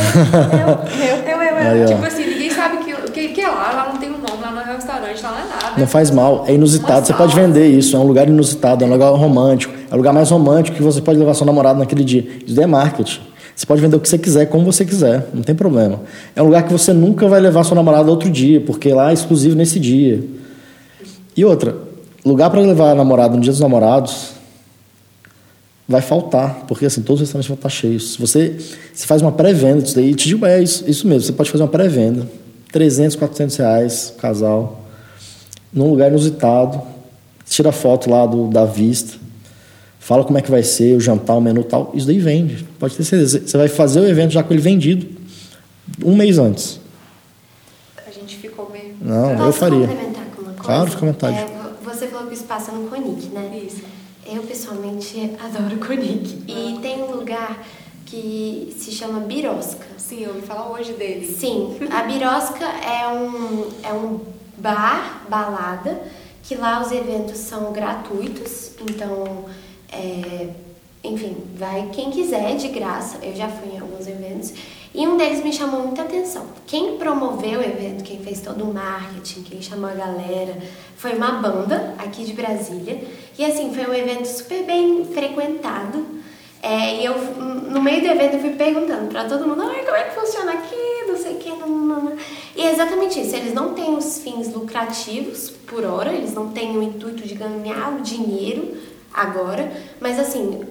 eu, eu, eu, eu. Aí, tipo assim, ninguém sabe que, que, que é lá, lá não tem um nome, lá é um restaurante, lá não é nada. Não faz mal, é inusitado. Você pode vender isso, é um lugar inusitado, é um lugar romântico, é o lugar mais romântico que você pode levar seu namorado naquele dia. Isso daí é marketing. Você pode vender o que você quiser, como você quiser, não tem problema. É um lugar que você nunca vai levar seu namorado outro dia, porque lá é exclusivo nesse dia. E outra, lugar para levar a namorada no dia dos namorados vai faltar, porque assim, todos os restaurantes vão estar cheios. Se você se faz uma pré-venda disso daí, te digo, é isso, isso mesmo, você pode fazer uma pré-venda, 300, 400 reais, casal, num lugar inusitado, tira foto lá do, da vista, fala como é que vai ser, o jantar, o menu tal, isso daí vende, pode ter certeza. Você vai fazer o evento já com ele vendido um mês antes. A gente ficou meio... Não, Posso eu faria. complementar com uma coisa? Claro, fica à vontade. É, você falou que o espaço é no Conic, né? Isso. Eu, pessoalmente, adoro o Conic. E tem um lugar que se chama Birosca. Sim, eu ouvi falar hoje dele. Sim, a Birosca é um, é um bar, balada, que lá os eventos são gratuitos, então, é, enfim, vai quem quiser de graça. Eu já fui em alguns eventos. E um deles me chamou muita atenção. Quem promoveu o evento, quem fez todo o marketing, quem chamou a galera, foi uma banda aqui de Brasília. E assim, foi um evento super bem frequentado. É, e eu, no meio do evento, eu fui perguntando para todo mundo: Ai, como é que funciona aqui? Não sei o que. Não, não, não. E é exatamente isso. Eles não têm os fins lucrativos por hora, eles não têm o intuito de ganhar o dinheiro agora, mas assim,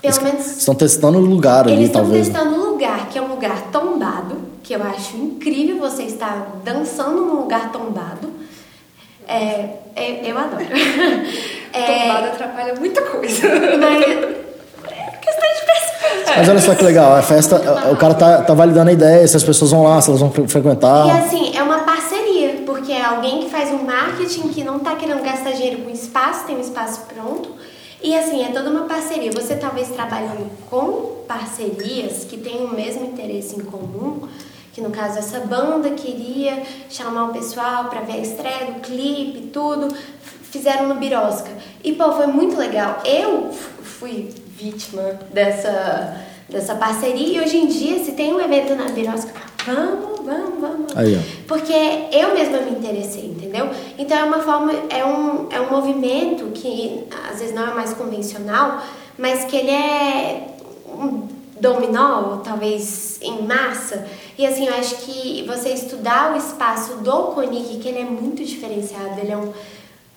pelo menos. Estão testando o lugar ali, Eles estão talvez. testando um lugar que é um lugar tombado, que eu acho incrível você estar dançando num lugar tombado. É, é- eu adoro. É, Tombada atrapalha muita coisa. mas é questão de perspectiva. Mas olha só que legal, a festa, o cara tá, tá validando a ideia, se as pessoas vão lá, se elas vão fre- E frequentar. assim, é uma parceria, porque é alguém que faz um marketing que não tá querendo gastar dinheiro com espaço, tem um espaço pronto. E assim, é toda uma parceria. Você talvez trabalhando com parcerias que têm o mesmo interesse em comum, que no caso essa banda queria chamar o pessoal para ver a estreia do clipe, tudo, fizeram no Birosca. E pô, foi muito legal. Eu fui vítima dessa dessa parceria e hoje em dia se tem um evento na Birosca, vamos, vamos, vamos. Aí. Porque eu mesma me interessei, entendeu? Então é uma forma, é um, é um movimento que às vezes não é mais convencional, mas que ele é um dominó, talvez em massa. E assim, eu acho que você estudar o espaço do Conic, que ele é muito diferenciado, ele é um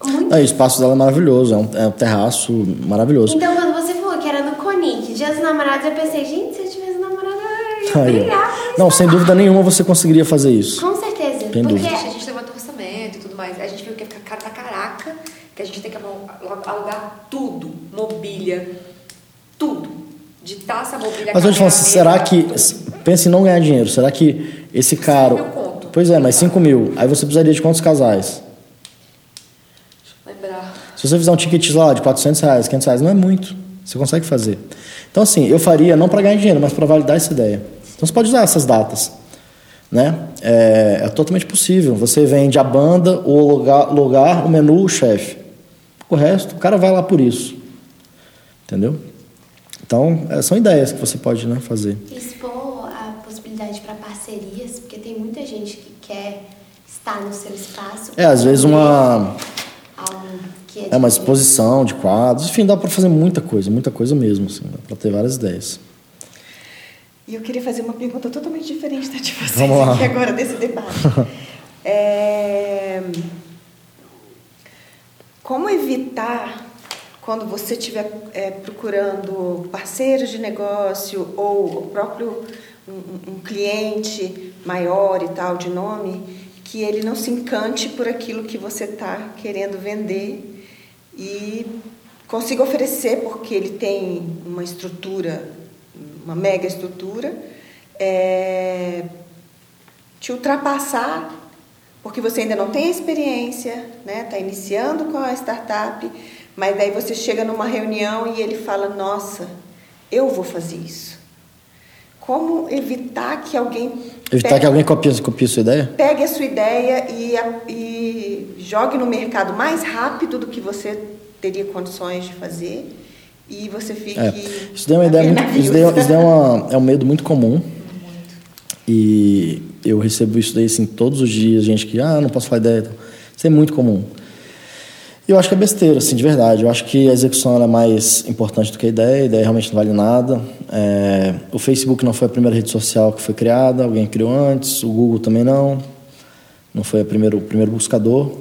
muito Aí, o espaço dela é maravilhoso, é um, é um terraço maravilhoso. Então, quando você falou que era no Conic, Dia dos Namorados, eu pensei, gente, se eu tivesse namorado, eu ia brigar Não, sem dúvida nenhuma você conseguiria fazer isso. Com certeza. Sem porque dúvida. A gente levantou orçamento e tudo mais. A gente viu que ia ficar caro pra caraca, que a gente tem que alu- alugar tudo, mobília, tudo. De taça, mobília, Mas eu te falo assim, será que, pensa em não ganhar dinheiro. Será que esse cara. Pois é, mas 5 mil. Aí você precisaria de quantos casais? Se você fizer um ticket lá de 400 reais, 500 reais, não é muito. Você consegue fazer. Então, assim, eu faria não para ganhar dinheiro, mas para validar essa ideia. Então, você pode usar essas datas. Né? É, é totalmente possível. Você vende a banda, o lugar, lugar o menu, o chefe. O resto, o cara vai lá por isso. Entendeu? Então, é, são ideias que você pode né, fazer. Expor a possibilidade para parcerias, porque tem muita gente que quer estar no seu espaço. É, às vezes uma. É, é, uma exposição de quadros. Enfim, dá para fazer muita coisa, muita coisa mesmo. Assim, dá para ter várias ideias. E eu queria fazer uma pergunta totalmente diferente da de vocês Vamos lá. aqui agora, desse debate. é... Como evitar, quando você estiver é, procurando parceiros de negócio ou o próprio um, um cliente maior e tal, de nome, que ele não se encante por aquilo que você está querendo vender e consiga oferecer, porque ele tem uma estrutura uma mega estrutura, é, te ultrapassar, porque você ainda não tem experiência, né? Está iniciando com a startup, mas daí você chega numa reunião e ele fala: Nossa, eu vou fazer isso. Como evitar que alguém. Evitar pegue, que alguém copie, copie a sua ideia? Pegue a sua ideia e, e jogue no mercado mais rápido do que você teria condições de fazer e você fique. É. Isso daí é uma ideia muito, isso daí, isso daí é, uma, é um medo muito comum. E eu recebo isso daí assim todos os dias, gente que, ah, não posso falar ideia. Isso é muito comum. Eu acho que é besteira, assim, de verdade. Eu acho que a execução é mais importante do que a ideia. A ideia realmente não vale nada. É, o Facebook não foi a primeira rede social que foi criada, alguém criou antes. O Google também não. Não foi a primeiro, o primeiro buscador.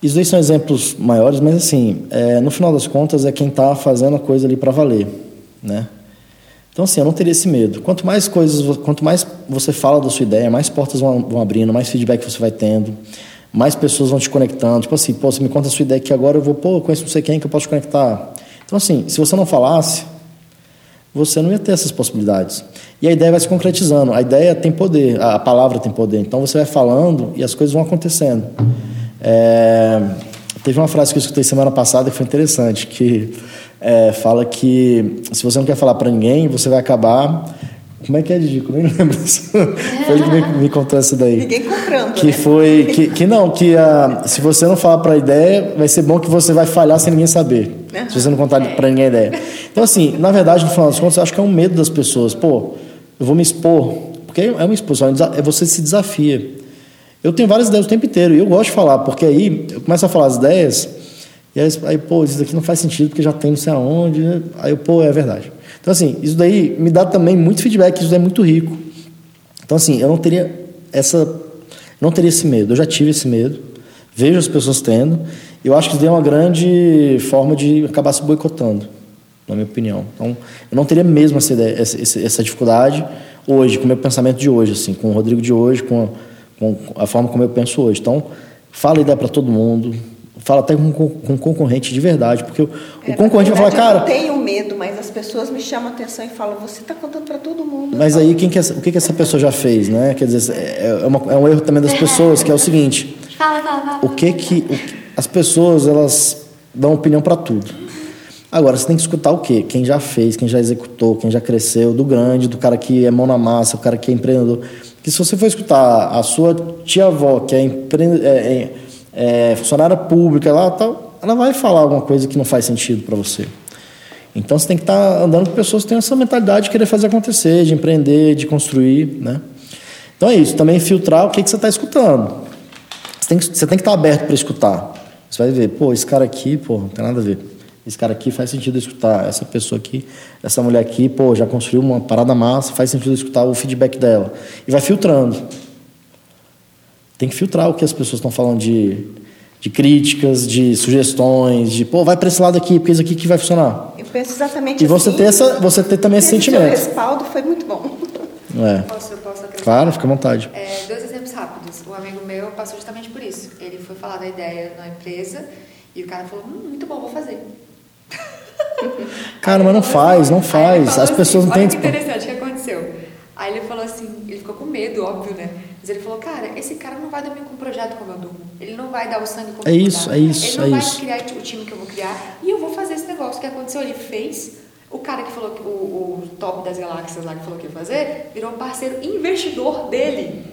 Isso aí são exemplos maiores, mas assim, é, no final das contas é quem está fazendo a coisa ali para valer, né? Então assim, eu não teria esse medo. Quanto mais coisas, quanto mais você fala da sua ideia, mais portas vão, vão abrindo, mais feedback você vai tendo, mais pessoas vão te conectando. Tipo assim, pô, você me conta a sua ideia aqui agora, eu vou, pô, eu conheço não sei quem que eu posso te conectar. Então assim, se você não falasse, você não ia ter essas possibilidades. E a ideia vai se concretizando. A ideia tem poder, a palavra tem poder. Então você vai falando e as coisas vão acontecendo. É, teve uma frase que eu escutei semana passada que foi interessante, que é, fala que se você não quer falar para ninguém, você vai acabar como é que é, Didi? Eu nem lembro disso. foi ele que me, me, contou essa daí. Ninguém comprando. Que né? foi. Que, que não, que uh, se você não falar para a ideia, vai ser bom que você vai falhar sem ninguém saber. Uhum. Se você não contar é. para ninguém a ideia. Então, assim, na verdade, no final das contas, eu acho que é um medo das pessoas. Pô, eu vou me expor. Porque é uma exposição, é você se desafia. Eu tenho várias ideias o tempo inteiro e eu gosto de falar, porque aí eu começo a falar as ideias e aí, aí pô, isso daqui não faz sentido porque já tem não sei aonde. Né? Aí eu, pô, é verdade. Então, assim, isso daí me dá também muito feedback, isso daí é muito rico. Então, assim, eu não teria essa. Não teria esse medo. Eu já tive esse medo, vejo as pessoas tendo. Eu acho que isso daí é uma grande forma de acabar se boicotando, na minha opinião. Então, eu não teria mesmo essa, ideia, essa, essa dificuldade hoje, com o meu pensamento de hoje, assim, com o Rodrigo de hoje, com a com a forma como eu penso hoje. Então, fala ideia para todo mundo, fala até com, com concorrente de verdade, porque o, é, o concorrente vai falar, cara. Eu tenho medo, mas as pessoas me chamam a atenção e falam, você está contando para todo mundo. Mas aí, quem que, o que, que essa pessoa já fez, né? Quer dizer, é, é, uma, é um erro também das pessoas, que é o seguinte: fala, fala, fala, o que que. O, as pessoas, elas dão opinião para tudo. Agora, você tem que escutar o quê? Quem já fez, quem já executou, quem já cresceu, do grande, do cara que é mão na massa, o cara que é empreendedor. Que se você for escutar a sua tia-avó, que é, empre... é, é, é funcionária pública lá tal, ela vai falar alguma coisa que não faz sentido para você. Então você tem que estar tá andando com pessoas que têm essa mentalidade de querer fazer acontecer, de empreender, de construir, né? Então é isso, também filtrar o que, que você está escutando. Você tem, que, você tem que estar tá aberto para escutar. Você vai ver, pô, esse cara aqui, pô, não tem nada a ver esse cara aqui faz sentido escutar, essa pessoa aqui, essa mulher aqui, pô, já construiu uma parada massa, faz sentido escutar o feedback dela. E vai filtrando. Tem que filtrar o que as pessoas estão falando de, de críticas, de sugestões, de, pô, vai para esse lado aqui, porque isso aqui que vai funcionar. Eu penso exatamente E você assim, ter, essa, você ter também esse, sentimento. O respaldo foi muito bom. É. Posso, posso claro, fica à vontade. É, dois exemplos rápidos. Um amigo meu passou justamente por isso. Ele foi falar da ideia na empresa e o cara falou, hum, muito bom, vou fazer. Cara, mas não faz, não faz. As assim, pessoas não têm. Olha que interessante o que aconteceu. Aí ele falou assim, ele ficou com medo, óbvio, né? Mas ele falou, cara, esse cara não vai dormir com um projeto como eu durmo. Ele não vai dar o sangue como é eu isso, É isso, Ele não é vai isso. criar o time que eu vou criar e eu vou fazer esse negócio. O que aconteceu? Ele fez. O cara que falou que o, o top das galáxias lá que falou que ia fazer, virou um parceiro investidor dele.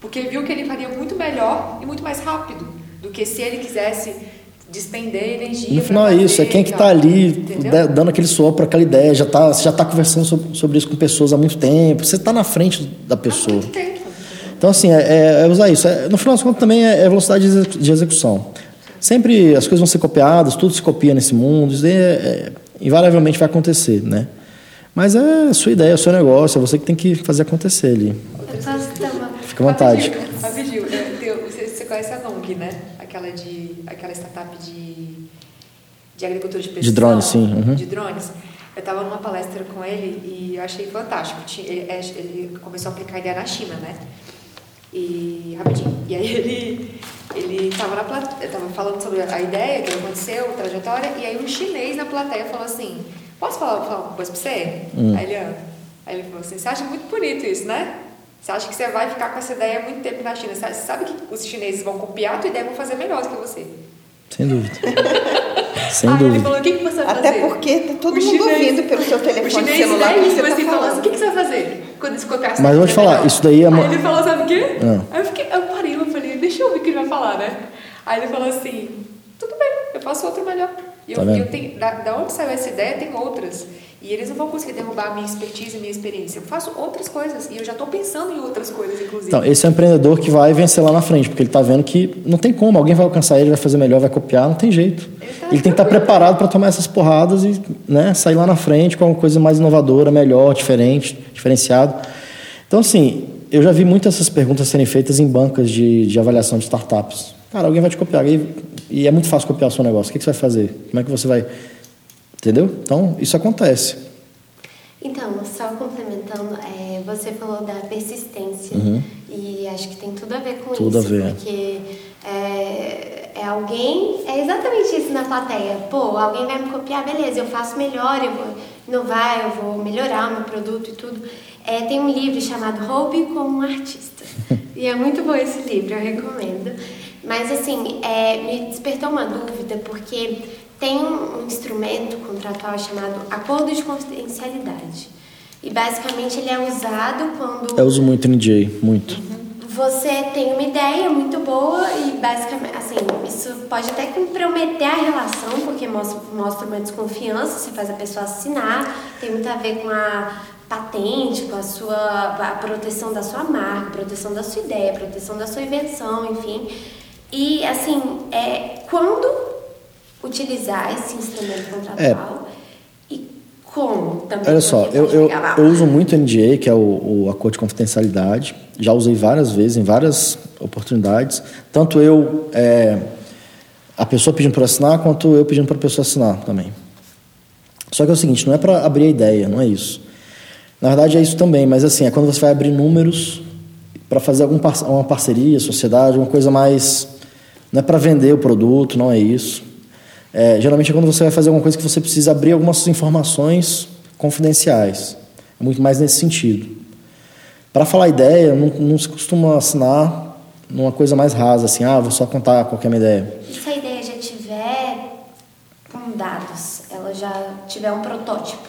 Porque viu que ele faria muito melhor e muito mais rápido do que se ele quisesse despender energia. No final é isso, é quem que está ali entendeu? dando aquele suor para aquela ideia, já tá, já está conversando sobre, sobre, isso com pessoas há muito tempo, você está na frente da pessoa. Há muito tempo. Então, assim, é, é, é usar isso. É, no final das contas, também é, é velocidade de execução. Sempre as coisas vão ser copiadas, tudo se copia nesse mundo, isso é, invariavelmente vai acontecer, né? Mas é a sua ideia, é o seu negócio, é você que tem que fazer acontecer ali. Fica à vontade. Rapidinho, você conhece a Nong, né? Aquela, de, aquela startup de, de agricultura de precisão. De drones, sim. Uhum. De drones. Eu estava numa palestra com ele e eu achei fantástico. Ele começou a aplicar a ideia na China, né? E rapidinho. E aí ele ele estava na plateia, tava falando sobre a ideia, o que aconteceu, a trajetória, e aí um chinês na plateia falou assim: "Posso falar, falar uma coisa para você?" Hum. Aí ele, ah. aí ele falou assim: "Você acha muito bonito isso, né? Você acha que você vai ficar com essa ideia muito tempo na China? Você sabe que os chineses vão copiar a tua ideia e vão fazer melhor do que você?" Sem dúvida. Sem Aí dúvida. ele falou, o que, que você vai fazer? Até porque tá todo o mundo chinês, ouvindo pelo seu telefone celular. O chinês assim, falou assim, o que, que você vai fazer? Quando colocaram Mas vou te falar, isso daí é... Aí ele falou, sabe o quê? Não. Aí eu, fiquei, eu parei, eu falei, deixa eu ouvir o que ele vai falar, né? Aí ele falou assim, tudo bem, eu faço outro melhor. Eu, tá eu tenho, da, da onde saiu essa ideia, tem outras. E eles não vão conseguir derrubar a minha expertise e a minha experiência. Eu faço outras coisas e eu já estou pensando em outras coisas, inclusive. Então, esse é o empreendedor que vai vencer lá na frente, porque ele está vendo que não tem como, alguém vai alcançar ele, vai fazer melhor, vai copiar, não tem jeito. Ele, tá ele tem que estar tá preparado para tomar essas porradas e né, sair lá na frente com uma coisa mais inovadora, melhor, diferente, diferenciado. Então, assim, eu já vi muitas essas perguntas serem feitas em bancas de, de avaliação de startups. Cara, alguém vai te copiar e, e é muito fácil copiar o seu negócio. O que, que você vai fazer? Como é que você vai Entendeu? Então, isso acontece. Então, só complementando, é, você falou da persistência uhum. e acho que tem tudo a ver com tudo isso. Tudo a ver. Porque é, é, alguém, é exatamente isso na plateia. Pô, alguém vai me copiar, beleza, eu faço melhor, eu vou inovar, eu vou melhorar o meu produto e tudo. É, tem um livro chamado Hobby como um Artista. e é muito bom esse livro, eu recomendo. Mas assim, é, me despertou uma dúvida, porque tem um instrumento contratual chamado acordo de confidencialidade. E basicamente ele é usado quando. Eu uso muito NDA, muito. Você tem uma ideia muito boa e basicamente, assim, isso pode até comprometer a relação, porque mostra, mostra uma desconfiança, você faz a pessoa assinar, tem muito a ver com a patente, com a sua a proteção da sua marca, proteção da sua ideia, proteção da sua invenção, enfim. E assim, é, quando utilizar esse instrumento contratual é. e como também. Olha só, eu, eu, eu, uso muito o NDA, que é o, o acordo de confidencialidade. Já usei várias vezes, em várias oportunidades. Tanto eu, é, a pessoa pedindo para assinar, quanto eu pedindo para a pessoa assinar também. Só que é o seguinte, não é para abrir a ideia, não é isso. Na verdade é isso também, mas assim, é quando você vai abrir números para fazer algum uma parceria, sociedade, uma coisa mais. Não é para vender o produto, não é isso. É, geralmente é quando você vai fazer alguma coisa que você precisa abrir algumas informações confidenciais. É muito mais nesse sentido. Para falar ideia, não, não, se costuma assinar numa coisa mais rasa, assim, ah, vou só contar qualquer ideia. E se a ideia já tiver com dados, ela já tiver um protótipo?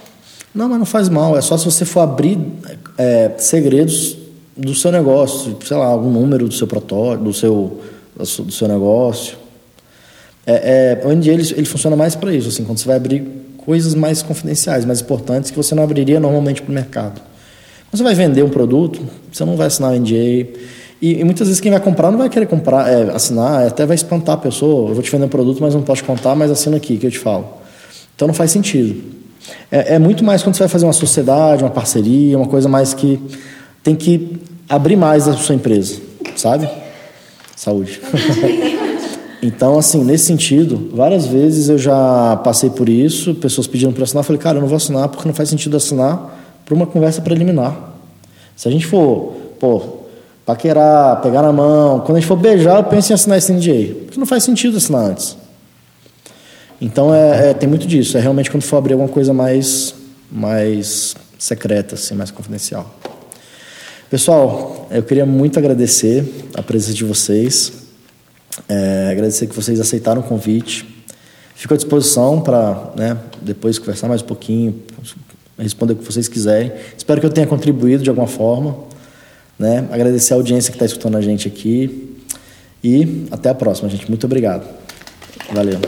Não, mas não faz mal. É só se você for abrir é, segredos do seu negócio, sei lá, algum número do seu protótipo, do seu, do seu negócio. É, é, o NDA ele, ele funciona mais para isso, assim, quando você vai abrir coisas mais confidenciais, mais importantes, que você não abriria normalmente para o mercado. Quando você vai vender um produto, você não vai assinar o NDA. E, e muitas vezes quem vai comprar não vai querer comprar, é, assinar, até vai espantar a pessoa. Eu vou te vender um produto, mas não posso contar, mas assina aqui que eu te falo. Então não faz sentido. É, é muito mais quando você vai fazer uma sociedade, uma parceria, uma coisa mais que tem que abrir mais a sua empresa, sabe? Saúde. Então, assim, nesse sentido, várias vezes eu já passei por isso, pessoas pedindo para assinar, eu falei, cara, eu não vou assinar porque não faz sentido assinar para uma conversa preliminar. Se a gente for, pô, paquerar, pegar na mão, quando a gente for beijar, eu penso em assinar esse NDA, porque não faz sentido assinar antes. Então, é, é, tem muito disso, é realmente quando for abrir alguma coisa mais, mais secreta, assim, mais confidencial. Pessoal, eu queria muito agradecer a presença de vocês, é, agradecer que vocês aceitaram o convite. Fico à disposição para né, depois conversar mais um pouquinho, responder o que vocês quiserem. Espero que eu tenha contribuído de alguma forma. Né? Agradecer a audiência que está escutando a gente aqui. E até a próxima, gente. Muito obrigado. Valeu.